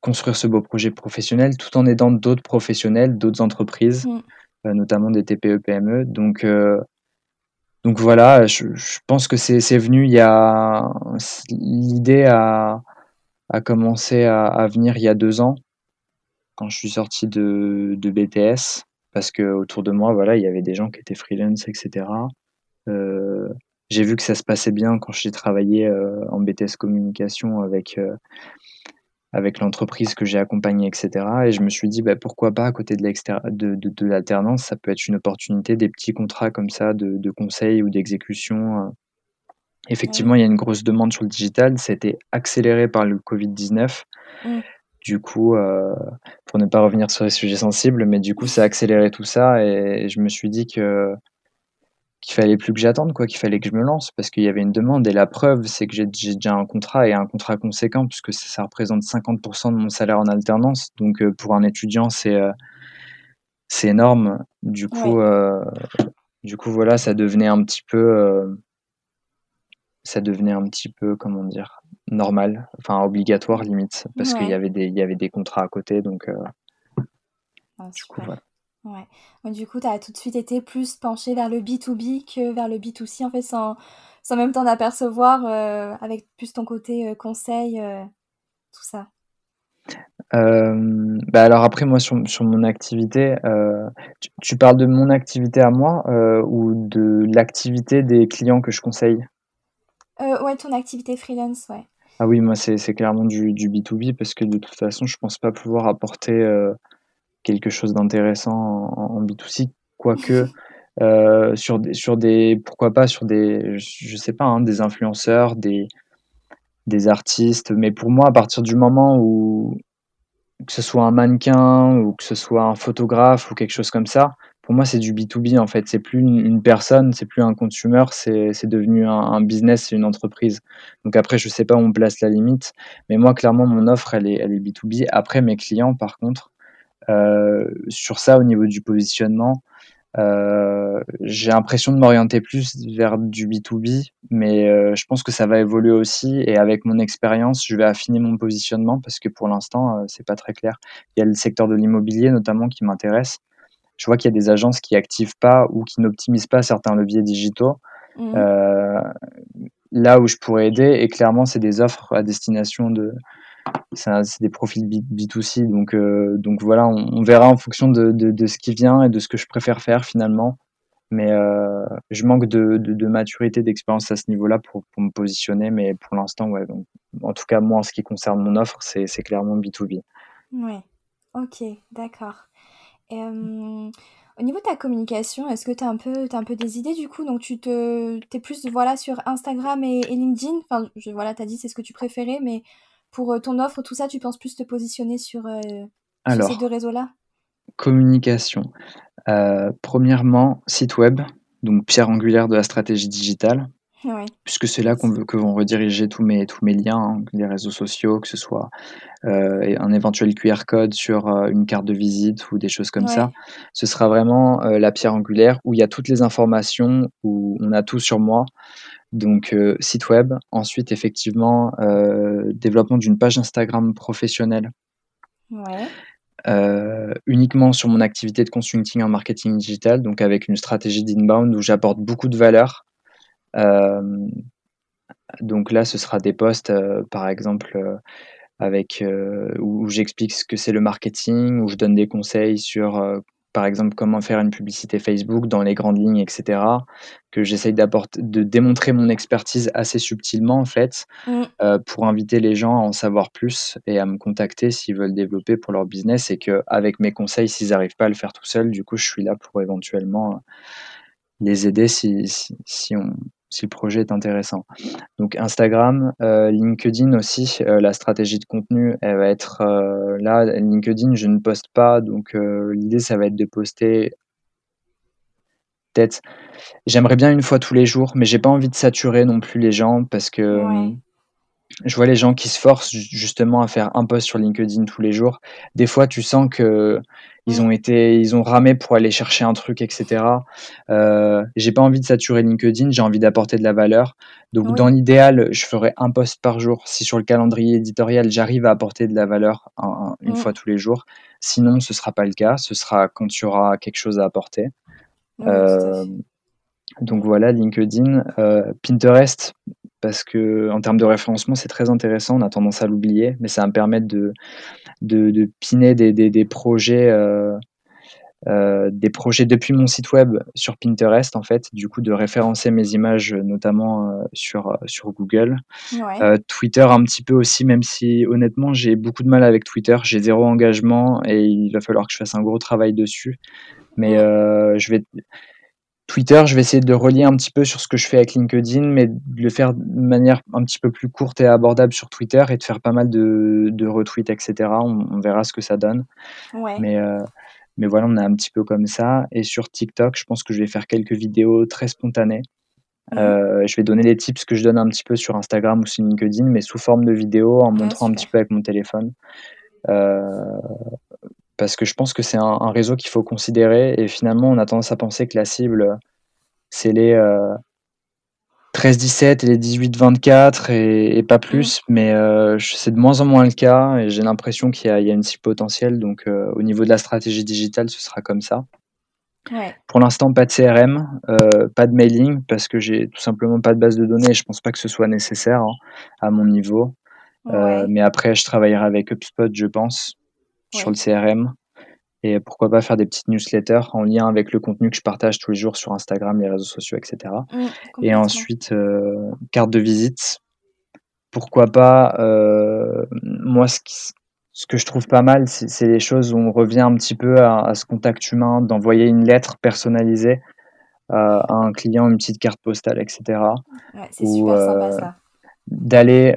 construire ce beau projet professionnel tout en aidant d'autres professionnels, d'autres entreprises, mm. euh, notamment des TPE, PME. Donc, euh, donc voilà, je, je pense que c'est venu, il y a l'idée a, a commencé à, à, venir il y a deux ans, quand je suis sorti de, de BTS, parce que autour de moi, voilà, il y avait des gens qui étaient freelance, etc. Euh, j'ai vu que ça se passait bien quand j'ai travaillé euh, en BTS communication avec euh, avec l'entreprise que j'ai accompagnée, etc. Et je me suis dit, bah, pourquoi pas, à côté de l'alternance, de, ça peut être une opportunité, des petits contrats comme ça de, de conseil ou d'exécution. Effectivement, il y a une grosse demande sur le digital. Ça a été accéléré par le Covid-19. Du coup, pour ne pas revenir sur les sujets sensibles, mais du coup, ça a accéléré tout ça. Et je me suis dit que qu'il fallait plus que j'attende, quoi, qu'il fallait que je me lance parce qu'il y avait une demande. Et la preuve, c'est que j'ai déjà un contrat et un contrat conséquent puisque ça, représente 50% de mon salaire en alternance. Donc euh, pour un étudiant, c'est euh, c'est énorme. Du coup, euh, du coup, voilà, ça devenait un petit peu, ça devenait un petit peu, comment dire, normal, enfin obligatoire limite, parce qu'il y avait des, il y avait des contrats à côté. Donc, ah, du coup, voilà. Ouais. du coup, tu as tout de suite été plus penché vers le B2B que vers le B2C, en fait, sans, sans même t'en apercevoir, euh, avec plus ton côté euh, conseil, euh, tout ça. bah alors après, moi, sur, sur mon activité, tu, tu, parles de mon activité à moi ou de l'activité des clients que je conseille? Ouais, ton activité freelance, ouais. Ah oui, moi, c'est clairement du, du B2B parce que de toute façon, je pense pas pouvoir apporter quelque chose d'intéressant en, B2C, quoique euh, sur, des, sur des, pourquoi pas sur des, je sais pas, hein, des influenceurs, des, des artistes, mais pour moi, à partir du moment où que ce soit un mannequin ou que ce soit un photographe ou quelque chose comme ça, pour moi, c'est du B2B en fait. C'est plus une, personne, c'est plus un consumer, c'est devenu un, business, c'est une entreprise. Donc après, je sais pas où on place la limite, mais moi, clairement, mon offre, elle est, elle est B2B. Après, mes clients, par contre, sur ça, au niveau du positionnement, euh, j'ai l'impression de m'orienter plus vers du B2B, mais euh, je pense que ça va évoluer aussi. Et avec mon expérience, je vais affiner mon positionnement parce que pour l'instant, c'est pas très clair. Il y a le secteur de l'immobilier notamment qui m'intéresse. Je vois qu'il y a des agences qui activent pas ou qui n'optimisent pas certains leviers digitaux. Mmh. là où je pourrais aider, et clairement, c'est des offres à destination de, c'est des profils B, 2 c donc, euh, donc voilà, on, verra en fonction de, de, ce qui vient et de ce que je préfère faire finalement. Mais euh, je manque de, de, maturité, d'expérience à ce niveau-là pour, me positionner. Mais pour l'instant, ouais, en tout cas, moi, en ce qui concerne mon offre, c'est clairement B2B. Oui, ok, d'accord. Au niveau de ta communication, est-ce que tu as un peu un peu des idées du coup? Donc tu te es plus voilà sur Instagram et, LinkedIn? Enfin, je, voilà, tu as dit c'est ce que tu préférais, mais pour euh, ton offre, tout ça, tu penses plus te positionner sur, euh, ces deux réseaux-là? communication. Euh, premièrement, site web, donc pierre angulaire de la stratégie digitale. Puisque c'est là qu'on veut que vont rediriger tous mes, tous mes liens, hein, les réseaux sociaux, que ce soit euh, un éventuel QR code sur euh, une carte de visite ou des choses comme ça. Ce sera vraiment euh, la pierre angulaire où il y a toutes les informations, où on a tout sur moi. Donc site web, ensuite effectivement développement d'une page Instagram professionnelle. uniquement sur mon activité de consulting en marketing digital, donc avec une stratégie d'inbound où j'apporte beaucoup de valeur. Euh, donc là, ce sera des posts, euh, par exemple, euh, avec où, j'explique ce que c'est le marketing, où je donne des conseils sur par exemple comment faire une publicité Facebook dans les grandes lignes, etc. Que j'essaye d'apporter, de démontrer mon expertise assez subtilement en fait, mmh. pour inviter les gens à en savoir plus et à me contacter s'ils veulent développer pour leur business et que avec mes conseils, s'ils n'arrivent pas à le faire tout seuls, du coup, je suis là pour éventuellement les aider si, si on, si le projet est intéressant. Donc Instagram, euh, LinkedIn aussi, euh, la stratégie de contenu, elle va être euh, là. LinkedIn, je ne poste pas, donc l'idée, ça va être de poster peut-être. J'aimerais bien une fois tous les jours, mais j'ai pas envie de saturer non plus les gens parce que je vois les gens qui se forcent justement à faire un post sur LinkedIn tous les jours. Des fois, tu sens que ils ont été, ils ont ramé pour aller chercher un truc, etc. Euh, j'ai pas envie de saturer LinkedIn, j'ai envie d'apporter de la valeur. Donc, dans l'idéal, je ferai un post par jour. Si sur le calendrier éditorial, j'arrive à apporter de la valeur une fois tous les jours. Sinon, ce sera pas le cas. Ce sera quand tu auras quelque chose à apporter. Euh, donc voilà, LinkedIn, euh, Pinterest, parce que en termes de référencement, c'est très intéressant. On a tendance à l'oublier, mais ça va me permettre de, de, de piner des, des, des projets, euh, euh, des projets depuis mon site web sur Pinterest, en fait, du coup, de référencer mes images, notamment euh, sur, sur Google. Euh, Twitter, un petit peu aussi, même si honnêtement, j'ai beaucoup de mal avec Twitter. J'ai zéro engagement et il va falloir que je fasse un gros travail dessus. Mais je vais Twitter, je vais essayer de relier un petit peu sur ce que je fais avec LinkedIn, mais de le faire de manière un petit peu plus courte et abordable sur Twitter et de faire pas mal de, de retweets, etc. On, verra ce que ça donne. Mais, euh, mais voilà, on est un petit peu comme ça. Et sur TikTok, je pense que je vais faire quelques vidéos très spontanées. Mmh. Euh, je vais donner les tips que je donne un petit peu sur Instagram ou sur LinkedIn, mais sous forme de vidéo, en montrant un petit peu avec mon téléphone. Euh, parce que je pense que c'est un, réseau qu'il faut considérer et finalement on a tendance à penser que la cible c'est les 13-17 euh, et les 18-24 et, pas plus, mais euh, c'est de moins en moins le cas et j'ai l'impression qu'il y, a une cible potentielle, donc euh, au niveau de la stratégie digitale ce sera comme ça. Pour l'instant, pas de CRM, pas de mailing, parce que j'ai tout simplement pas de base de données et je pense pas que ce soit nécessaire hein, à mon niveau. mais après, je travaillerai avec HubSpot, je pense, sur le CRM. Et pourquoi pas faire des petites newsletters en lien avec le contenu que je partage tous les jours sur Instagram, les réseaux sociaux, etc. Mmh, et ensuite, euh, carte de visite. Pourquoi pas, euh, moi, ce, ce, que je trouve pas mal, c'est les choses où on revient un petit peu à, ce contact humain, d'envoyer une lettre personnalisée euh, à un client, une petite carte postale, etc. Ouais, c'est super sympa ça. D'aller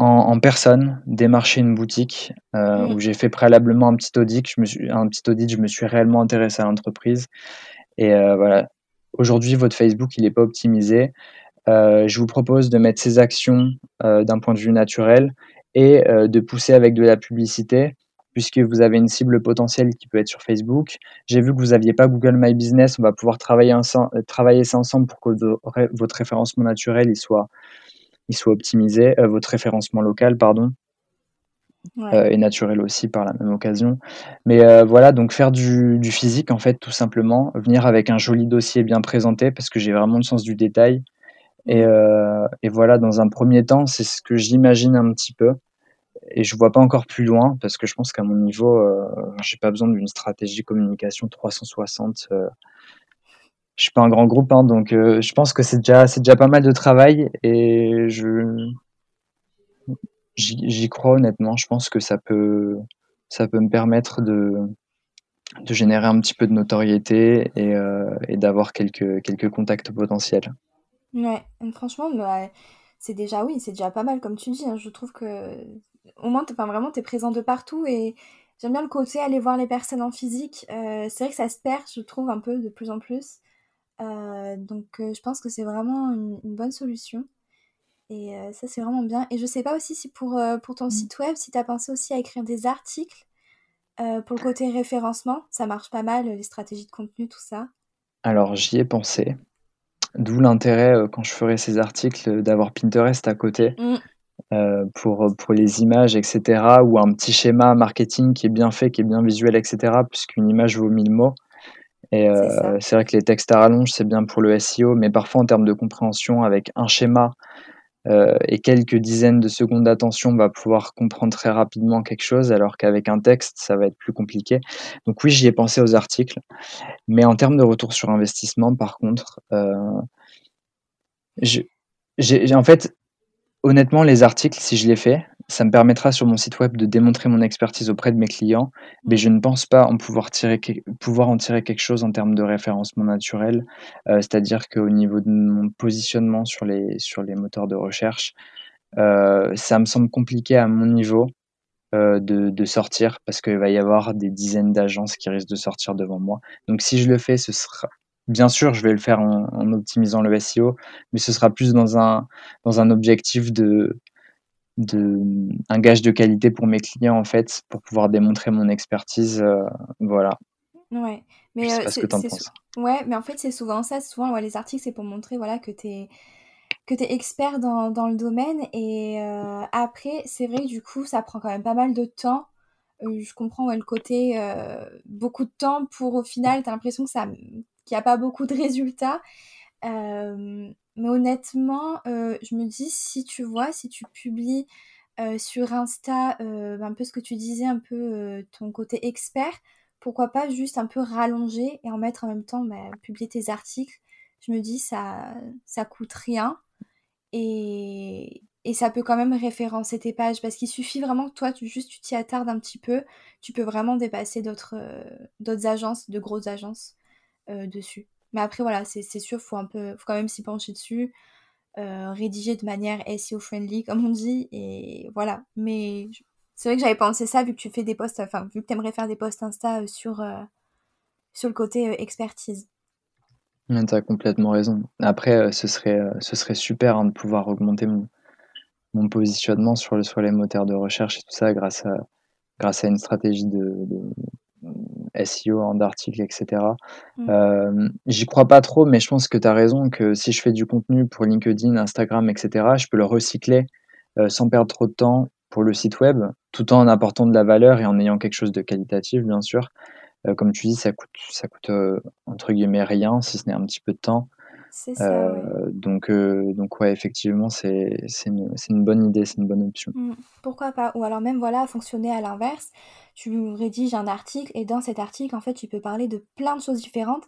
en, personne, démarcher une boutique euh, où j'ai fait préalablement un petit audit. Je me suis, un petit audit, je me suis réellement intéressé à l'entreprise. Et euh, voilà, aujourd'hui, votre Facebook, il n'est pas optimisé. Euh, je vous propose de mettre ces actions d'un point de vue naturel et de pousser avec de la publicité puisque vous avez une cible potentielle qui peut être sur Facebook. J'ai vu que vous n'aviez pas Google My Business. On va pouvoir travailler, travailler ça ensemble pour que votre référencement naturel il soit il soit optimisé, euh, votre référencement local, pardon, euh, et naturel aussi par la même occasion. Mais euh, voilà, donc faire du, physique en fait, tout simplement, venir avec un joli dossier bien présenté parce que j'ai vraiment le sens du détail. Et, et, voilà, dans un premier temps, c'est ce que j'imagine un petit peu. et je vois pas encore plus loin parce que je pense qu'à mon niveau, euh, j'ai pas besoin d'une stratégie communication 360. Euh. Je suis pas un grand groupe, hein, donc euh, je pense que c'est déjà, c'est déjà pas mal de travail et je j'y crois honnêtement. Je pense que ça peut, ça peut me permettre de, de générer un petit peu de notoriété et, et d'avoir quelques, quelques contacts potentiels. Ouais, franchement, bah, c'est déjà oui, c'est déjà pas mal comme tu dis. Hein. Je trouve que au moins, enfin, vraiment, t'es présent de partout et j'aime bien le côté aller voir les personnes en physique. Euh, c'est vrai que ça se perd, je trouve, un peu de plus en plus. Euh, donc, euh, je pense que c'est vraiment une, bonne solution. Et ça, c'est vraiment bien. Et je sais pas aussi si pour, pour ton mmh. site web, si t'as pensé aussi à écrire des articles pour le côté référencement. Ça marche pas mal, les stratégies de contenu, tout ça. Alors, j'y ai pensé. D'où l'intérêt, euh, quand je ferai ces articles, d'avoir Pinterest à côté, euh, pour, pour les images etc. ou un petit schéma marketing qui est bien fait, qui est bien visuel etc. puisqu'une image vaut mille mots et euh, c'est vrai que les textes à rallonge, c'est bien pour le SEO, mais parfois en termes de compréhension avec un schéma, et quelques dizaines de secondes d'attention, on va pouvoir comprendre très rapidement quelque chose, alors qu'avec un texte, ça va être plus compliqué. Donc oui, j'y ai pensé aux articles. Mais en termes de retour sur investissement, par contre, euh, j'ai, en fait, honnêtement, les articles, si je les fais, ça me permettra sur mon site web de démontrer mon expertise auprès de mes clients, mais je ne pense pas en pouvoir, tirer, pouvoir en tirer quelque chose en termes de référencement naturel, euh, c'est-à-dire qu'au niveau de mon positionnement sur les, sur les moteurs de recherche, euh, ça me semble compliqué à mon niveau euh, de, de, sortir parce qu'il va y avoir des dizaines d'agences qui risquent de sortir devant moi. Donc si je le fais, ce sera bien sûr, je vais le faire en, en optimisant le SEO, mais ce sera plus dans un, dans un objectif de, de un gage de qualité pour mes clients en fait pour pouvoir démontrer mon expertise euh, voilà ouais mais euh, ce que en penses. ouais mais en fait c'est souvent ça souvent ouais, les articles c'est pour montrer voilà que tu es que tu es expert dans, dans, le domaine. Et euh, après, c'est vrai, du coup, ça prend quand même pas mal de temps. Euh, je comprends ouais, le côté euh, beaucoup de temps pour au final, tu as l'impression que ça qu'il n'y a pas beaucoup de résultats. Mais honnêtement, je me dis, si tu vois, si tu publies sur Insta un peu ce que tu disais, un peu ton côté expert, pourquoi pas juste un peu rallonger et en mettre en même temps, bah, publier tes articles. Je me dis, ça, ça coûte rien et, ça peut quand même référencer tes pages parce qu'il suffit vraiment que toi, tu, juste tu t'y attardes un petit peu, tu peux vraiment dépasser d'autres euh, agences, de grosses agences euh, dessus. Mais après, voilà, c'est sûr, faut un peu, faut quand même s'y pencher dessus, euh, rédiger de manière SEO friendly, comme on dit, et voilà. Mais c'est vrai que j'avais pensé ça vu que tu fais des posts, enfin, vu que tu aimerais faire des posts Insta sur, sur le côté expertise. Tu as complètement raison. Après, euh, ce serait, euh, ce serait super, hein, de pouvoir augmenter mon mon positionnement sur le sur les moteurs de recherche et tout ça grâce à grâce à une stratégie de SEO en d'articles et cetera. Mmh. j'y crois pas trop, mais je pense que tu as raison que si je fais du contenu pour LinkedIn, Instagram et cetera, je peux le recycler, euh, sans perdre trop de temps pour le site web, tout en apportant de la valeur et en ayant quelque chose de qualitatif, bien sûr. Euh, comme tu dis, ça coûte, ça coûte euh, entre guillemets rien, si ce n'est un petit peu de temps. C'est ça, euh, donc, donc ouais, effectivement, c'est une, une, bonne idée, c'est une bonne option. Mmh, pourquoi pas Ou alors même, voilà, fonctionner à l'inverse. Tu rédiges un article et dans cet article, en fait, tu peux parler de plein de choses différentes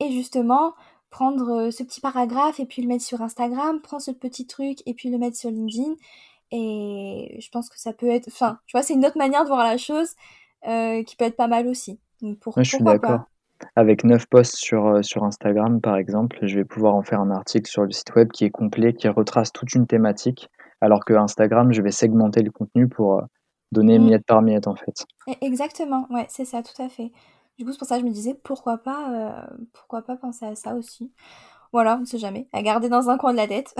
et justement prendre ce petit paragraphe et puis le mettre sur Instagram, prendre ce petit truc et puis le mettre sur LinkedIn. Et je pense que ça peut être... Enfin, tu vois, c'est une autre manière de voir la chose qui peut être pas mal aussi je suis d'accord. Avec 9 posts sur, euh, sur Instagram, par exemple, je vais pouvoir en faire un article sur le site web qui est complet, qui retrace toute une thématique, alors que Instagram, je vais segmenter le contenu pour euh, donner mmh. miette par miette, en fait. E, exactement, ouais, c'est ça, tout à fait. Du coup, c'est pour ça que je me disais, pourquoi pas, euh, pourquoi pas penser à ça aussi. Voilà, on ne sait jamais, à garder dans un coin de la tête.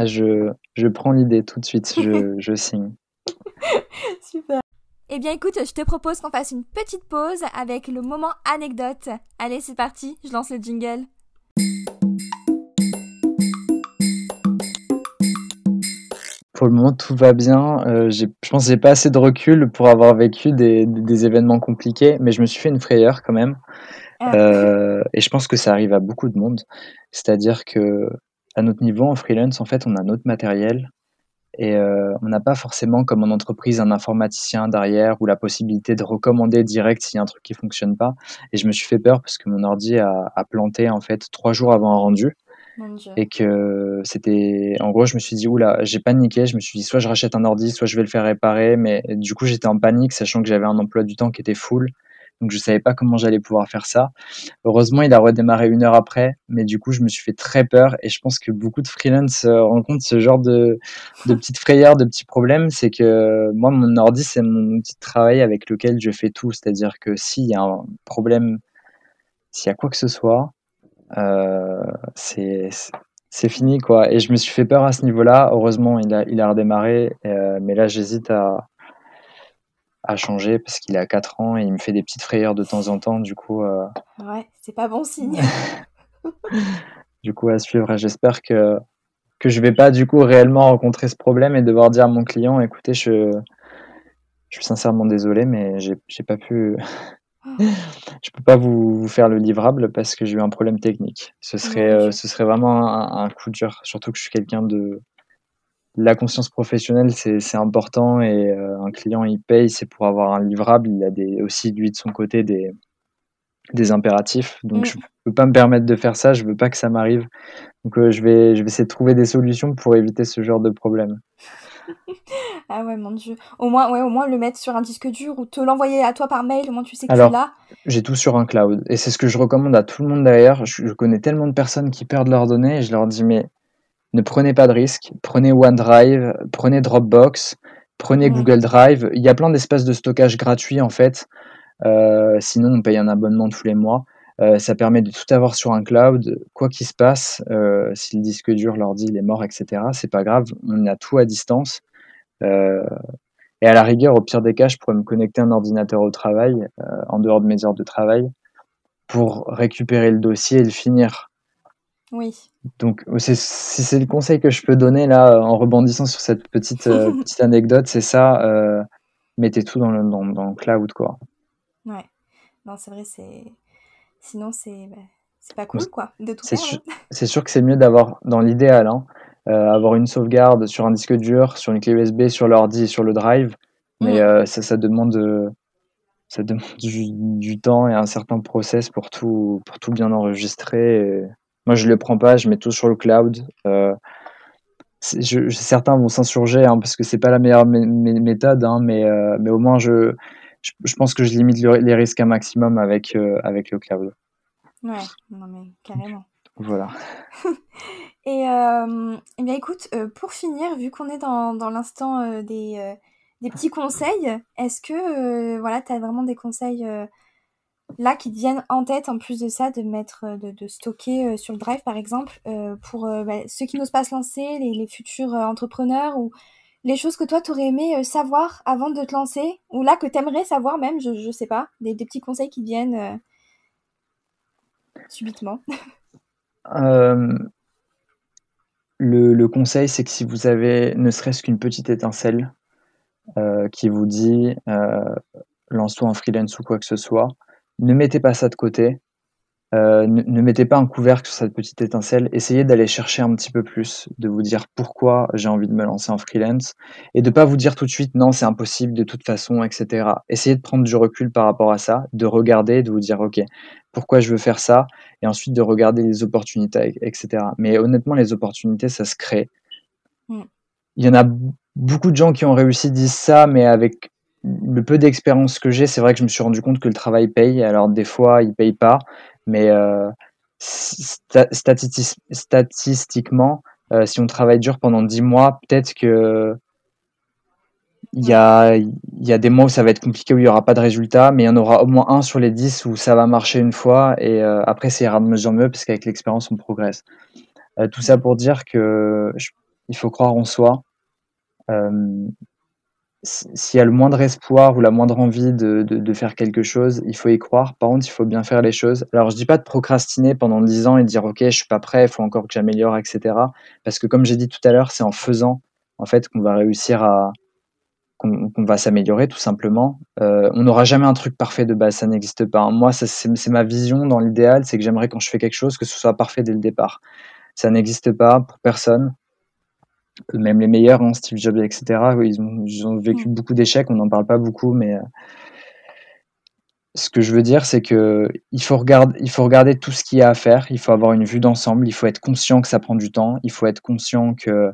Ah, je, je prends l'idée tout de suite, je, je signe. Super. Eh bien écoute, je te propose qu'on fasse une petite pause avec le moment anecdote. Allez, c'est parti, je lance le jingle. Pour le moment, tout va bien. Euh, je pense que j'ai pas assez de recul pour avoir vécu des, événements compliqués, mais je me suis fait une frayeur quand même. Ah. Euh, et je pense que ça arrive à beaucoup de monde. C'est-à-dire que à notre niveau en freelance, en fait, on a notre matériel et euh, on n'a pas forcément comme en entreprise un informaticien derrière ou la possibilité de recommander direct s'il y a un truc qui fonctionne pas. Et je me suis fait peur parce que mon ordi a, a planté en fait trois jours avant un rendu. Et que c'était en gros je me suis dit oula j'ai paniqué. Je me suis dit soit je rachète un ordi soit je vais le faire réparer. Mais du coup j'étais en panique sachant que j'avais un emploi du temps qui était full donc je savais pas comment j'allais pouvoir faire ça. Heureusement, il a redémarré une heure après, mais du coup, je me suis fait très peur et je pense que beaucoup de freelance euh, rencontrent ce genre de, de petites frayeurs, de petits problèmes. C'est que moi, mon ordi, c'est mon de travail avec lequel je fais tout. C'est-à-dire que s'il y a un problème, s'il y a quoi que ce soit, euh, c'est c'est fini quoi. Et je me suis fait peur à ce niveau-là. Heureusement, il a, il a redémarré, euh, mais là, j'hésite à, à changer parce qu'il a 4 ans et il me fait des petites frayeurs de temps en temps. Du coup, euh, ouais, c'est pas bon signe. du coup, à suivre. J'espère que que je vais pas du coup réellement rencontrer ce problème et devoir dire à mon client, écoutez, je je suis sincèrement désolé, mais j'ai pas pu. je peux pas vous, vous, faire le livrable parce que j'ai eu un problème technique. Ce serait, euh, ce serait vraiment un, un, coup dur, surtout que je suis quelqu'un de, la conscience professionnelle, c'est important et euh, un client, il paye, c'est pour avoir un livrable. Il a des, aussi, lui, de son côté, des, des impératifs. Donc, mm. je ne peux pas me permettre de faire ça. Je ne veux pas que ça m'arrive. Donc, euh, je, vais, je vais essayer de trouver des solutions pour éviter ce genre de problème. ah ouais, mon Dieu. Au moins, ouais, au moins le mettre sur un disque dur ou te l'envoyer à toi par mail. Au moins, tu sais que tu l'as. J'ai tout sur un cloud. Et c'est ce que je recommande à tout le monde d'ailleurs. Je, je connais tellement de personnes qui perdent leurs données et je leur dis, mais ne prenez pas de risques. Prenez OneDrive, prenez Dropbox, prenez Google Drive. Il y a plein d'espaces de stockage gratuits en fait. Euh, sinon, on paye un abonnement tous les mois. Euh, ça permet de tout avoir sur un cloud. Quoi qu'il se passe, euh, si le disque dur, l'ordi, il est mort, etc., c'est pas grave. On a tout à distance. et à la rigueur, au pire des cas, je pourrais me connecter un ordinateur au travail, en dehors de mes heures de travail, pour récupérer le dossier et le finir. Oui. Donc, si c'est le conseil que je peux donner là, en rebondissant sur cette petite, euh, petite anecdote, c'est ça, euh, mettez tout dans le, dans, dans le cloud, quoi. Ouais. Non, c'est vrai, c'est. Sinon, c'est bah, c'est pas cool, quoi, de tout C'est sûr, sûr, que c'est mieux d'avoir, dans l'idéal, hein, euh, avoir une sauvegarde sur un disque dur, sur une clé USB, sur l'ordi, sur le drive, mais mm. ça, ça demande, ça demande du, du, temps et un certain process pour tout, pour tout bien enregistrer. Moi, je le prends pas, je mets tout sur le cloud. Euh, certains vont s'insurger hein, parce que c'est pas la meilleure méthode, hein, mais, euh, mais au moins je, je, pense que je limite les risques un maximum avec, euh, avec le cloud. Ouais, non mais carrément. Voilà. et, eh bien écoute, pour finir, vu qu'on est dans, dans l'instant des, des petits conseils, est-ce que voilà, tu as vraiment des conseils là qui te viennent en tête en plus de ça de mettre euh, de, stocker euh, sur le drive par exemple euh, pour bah, ceux qui n'osent pas se lancer les, futurs entrepreneurs ou les choses que toi tu aurais aimé savoir avant de te lancer ou là que tu aimerais savoir même je, je sais pas des, petits conseils qui viennent subitement. Le, le, conseil c'est que si vous avez ne serait-ce qu'une petite étincelle qui vous dit lance-toi en freelance ou quoi que ce soit ne mettez pas ça de côté. Euh, ne, mettez pas un couvercle sur cette petite étincelle. Essayez d'aller chercher un petit peu plus, de vous dire pourquoi j'ai envie de me lancer en freelance et de pas vous dire tout de suite non, c'est impossible de toute façon, etc. Essayez de prendre du recul par rapport à ça, de regarder, de vous dire ok, pourquoi je veux faire ça et ensuite de regarder les opportunités, etc. Mais honnêtement, les opportunités, ça se crée. Mm. Il y en a beaucoup de gens qui ont réussi disent ça, mais avec le peu d'expérience que j'ai, c'est vrai que je me suis rendu compte que le travail paye. Alors des fois, il paye pas, mais euh, statistiquement, euh, si on travaille dur pendant 10 mois, peut-être que il y a, des mois où ça va être compliqué, où il n'y aura pas de résultat, mais il y en aura au moins un sur les 10 où ça va marcher une fois, et euh, après, ça ira de mesure en mieux, parce qu'avec l'expérience, on progresse. tout ça pour dire que il faut croire en soi s'il y a le moindre espoir ou la moindre envie de, de, faire quelque chose, il faut y croire. Par contre, il faut bien faire les choses. Alors, je dis pas de procrastiner pendant 10 ans et dire, OK, je suis pas prêt, il faut encore que j'améliore, etc. Parce que, comme j'ai dit tout à l'heure, c'est en faisant, en fait, qu'on va réussir à, qu'on va s'améliorer, tout simplement. Euh, on n'aura jamais un truc parfait de base, ça n'existe pas. Moi, c'est ma vision dans l'idéal, c'est que j'aimerais quand je fais quelque chose que ce soit parfait dès le départ. Ça n'existe pas pour personne. Même les meilleurs, hein, Steve Jobs, etc. Ils ont, ils ont vécu Mm. beaucoup d'échecs. On n'en parle pas beaucoup, mais euh, ce que je veux dire, c'est que il faut regarder, il faut regarder tout ce qu'il y a à faire. Il faut avoir une vue d'ensemble. Il faut être conscient que ça prend du temps. Il faut être conscient que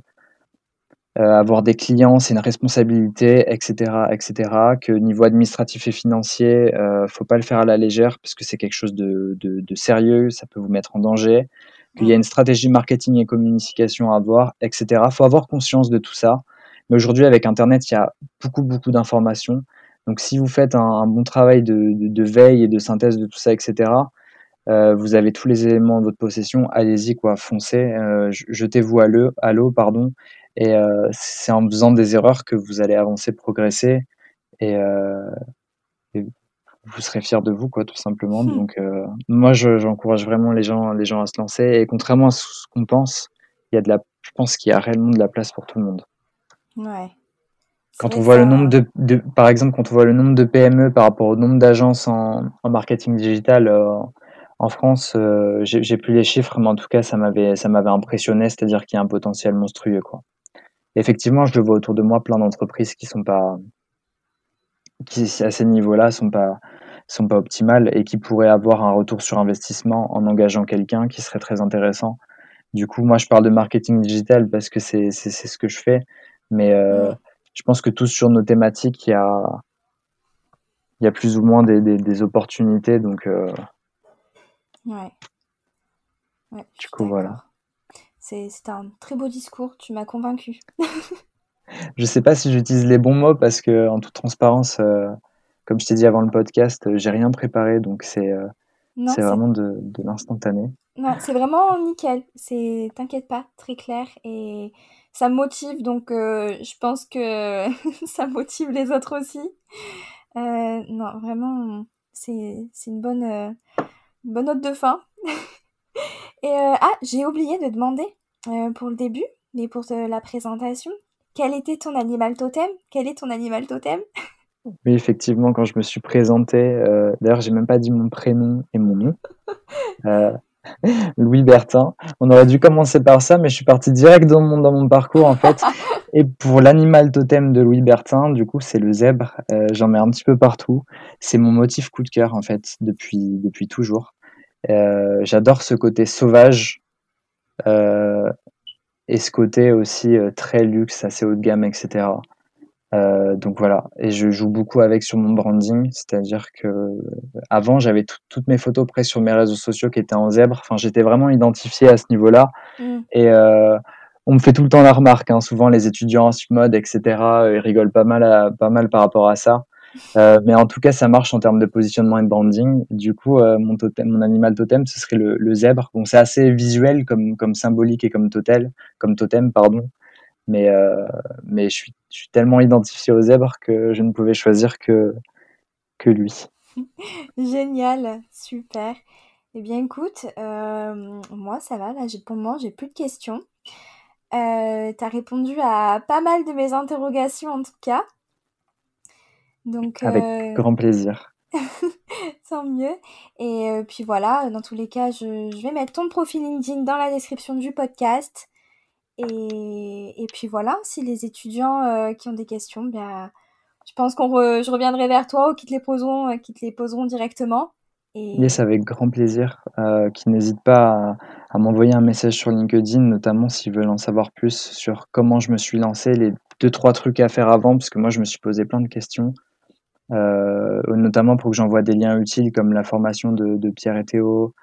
euh, avoir des clients, c'est une responsabilité, etc., etc. Que niveau administratif et financier, euh, faut pas le faire à la légère parce que c'est quelque chose de, de, de sérieux. Ça peut vous mettre en danger. Qu'il y a une stratégie marketing et communication à avoir, etc. Faut avoir conscience de tout ça. Mais aujourd'hui, avec Internet, il y a beaucoup, beaucoup d'informations. Donc, si vous faites un, bon travail de, veille et de synthèse de tout ça, etc., euh, vous avez tous les éléments de votre possession, allez-y, quoi, foncez, euh, jetez-vous à l'eau, pardon, et euh, c'est en faisant des erreurs que vous allez avancer, progresser, et vous serez fier de vous, quoi, tout simplement. Hmm. Donc, euh, moi, je- j'encourage vraiment les gens, les gens à se lancer, et contrairement à ce qu'on pense, il y a de la, je pense qu'il y a réellement de la place pour tout le monde. Ouais. Quand on voit le nombre de, de- par exemple, quand on voit le nombre de PME par rapport au nombre d'agences en, en marketing digital euh, en France, euh, j'ai j'ai plus les chiffres, mais en tout cas, ça m'avait, ça m'avait impressionné, c'est-à-dire qu'il y a un potentiel monstrueux, quoi. Effectivement, je le vois autour de moi, plein d'entreprises qui sont pas, qui à ces niveaux-là sont pas, sont pas optimales et qui pourraient avoir un retour sur investissement en engageant quelqu'un qui serait très intéressant. Du coup, moi, je parle de marketing digital parce que c'est, ce que je fais, mais euh, je pense que tous sur nos thématiques, il y a, il y a plus ou moins des, des, des opportunités, donc euh, Ouais. Suis coup, voilà. c'est un très beau discours, tu m'as convaincu. je sais pas si j'utilise les bons mots parce que, en toute transparence, euh, comme je t'ai dit avant le podcast, euh, j'ai rien préparé, donc c'est, euh, Non, c'est c'est vraiment de, de l'instantané. non, c'est vraiment nickel. C'est, t'inquiète pas, très clair et ça me motive donc euh, je pense que ça motive les autres aussi. Euh, non, vraiment, c'est c'est une bonne euh, une bonne note de fin. Et euh, ah, j'ai oublié de demander euh, pour le début, mais pour la présentation, quel était ton animal totem? Quel est ton animal totem? Oui, effectivement, quand je me suis présenté, euh, d'ailleurs, j'ai même pas dit mon prénom et mon nom. Euh, Louis Bertin. On aurait dû commencer par ça, mais je suis parti direct dans mon, dans mon parcours, en fait. Et pour l'animal totem de Louis Bertin, du coup, c'est le zèbre. Euh, j'en mets un petit peu partout. C'est mon motif coup de cœur, en fait, depuis, depuis toujours. Euh, j'adore ce côté sauvage et ce côté aussi euh, très luxe, assez haut de gamme, etc. Euh, donc voilà, et je joue beaucoup avec sur mon branding, c'est-à-dire que euh, avant j'avais tout- toutes mes photos prises sur mes réseaux sociaux qui étaient en zèbre, enfin j'étais vraiment identifié à ce niveau-là, Hmm. et euh, on me fait tout le temps la remarque, hein, souvent les étudiants en submode, etc., ils rigolent pas mal, à- pas mal par rapport à ça, Euh, mais en tout cas ça marche en termes de positionnement et de branding. Du coup, euh, mon animal totem, ce serait le, zèbre. Bon, c'est assez visuel comme, comme symbolique et comme totem, comme totem, pardon. Mais, euh, mais je, suis, je suis tellement identifié au zèbre que je ne pouvais choisir que, que lui. Génial, super. Eh bien, écoute, moi, ça va, là, pour le moment, j'ai plus de questions. Euh, t'as répondu à pas mal de mes interrogations, en tout cas. Donc, Avec euh, grand plaisir. tant mieux. Et euh, puis voilà, dans tous les cas, je, je vais mettre ton profil LinkedIn dans la description du podcast. Et, et puis voilà, si les étudiants euh, qui ont des questions, bien, je pense qu'on re- je reviendrai vers toi ou qu'ils te les poseront, euh, qu'ils te les poseront directement. Et Yes, avec grand plaisir. Euh, qui n'hésite pas à, à m'envoyer un message sur LinkedIn, notamment s'ils veulent en savoir plus sur comment je me suis lancé, les deux, trois trucs à faire avant, parce que moi, je me suis posé plein de questions. Euh, notamment pour que j'envoie des liens utiles comme la formation de, de Pierre et Théo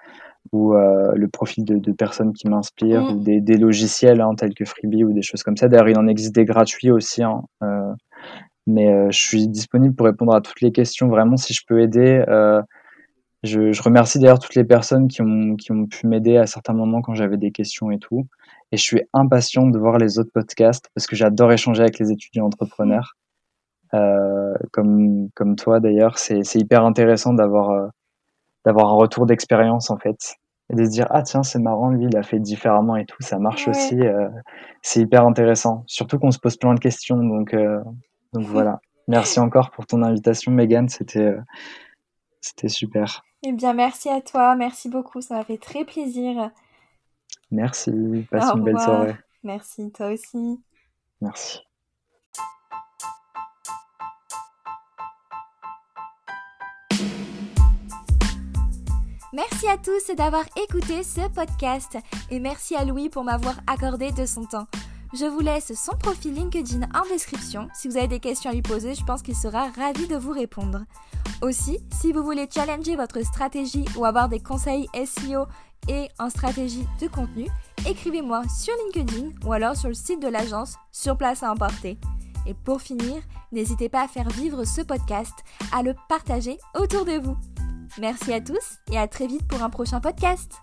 ou euh, le profil de, de personnes qui m'inspirent Mm. ou des, des logiciels hein, tels que Freebie ou des choses comme ça. D'ailleurs, il en existe des gratuits aussi. hein, euh, mais je suis disponible pour répondre à toutes les questions. Vraiment, si je peux aider, je, je remercie d'ailleurs toutes les personnes qui ont, qui ont pu m'aider à certains moments quand j'avais des questions et tout. Et je suis impatient de voir les autres podcasts parce que j'adore échanger avec les étudiants entrepreneurs. Euh, comme, comme toi d'ailleurs, c'est hyper intéressant d'avoir euh, d'avoir un retour d'expérience en fait. Et de se dire, ah tiens, c'est marrant, lui, il a fait différemment et tout, ça marche Ouais. aussi. euh, c'est hyper intéressant. Surtout qu'on se pose plein de questions. Donc, euh, donc voilà. Merci encore pour ton invitation, Megan. C'était euh, c'était super. Eh bien, merci à toi, merci beaucoup, ça m'a fait très plaisir. Merci. Passe Au une belle soirée. Merci, toi aussi. Merci. Merci à tous d'avoir écouté ce podcast et merci à Louis pour m'avoir accordé de son temps. Je vous laisse son profil LinkedIn en description. Si vous avez des questions à lui poser, je pense qu'il sera ravi de vous répondre. Aussi, si vous voulez challenger votre stratégie ou avoir des conseils SEO et en stratégie de contenu, écrivez-moi sur LinkedIn ou alors sur le site de l'agence sur place à emporter. Et pour finir, n'hésitez pas à faire vivre ce podcast, à le partager autour de vous. Merci à tous et à très vite pour un prochain podcast.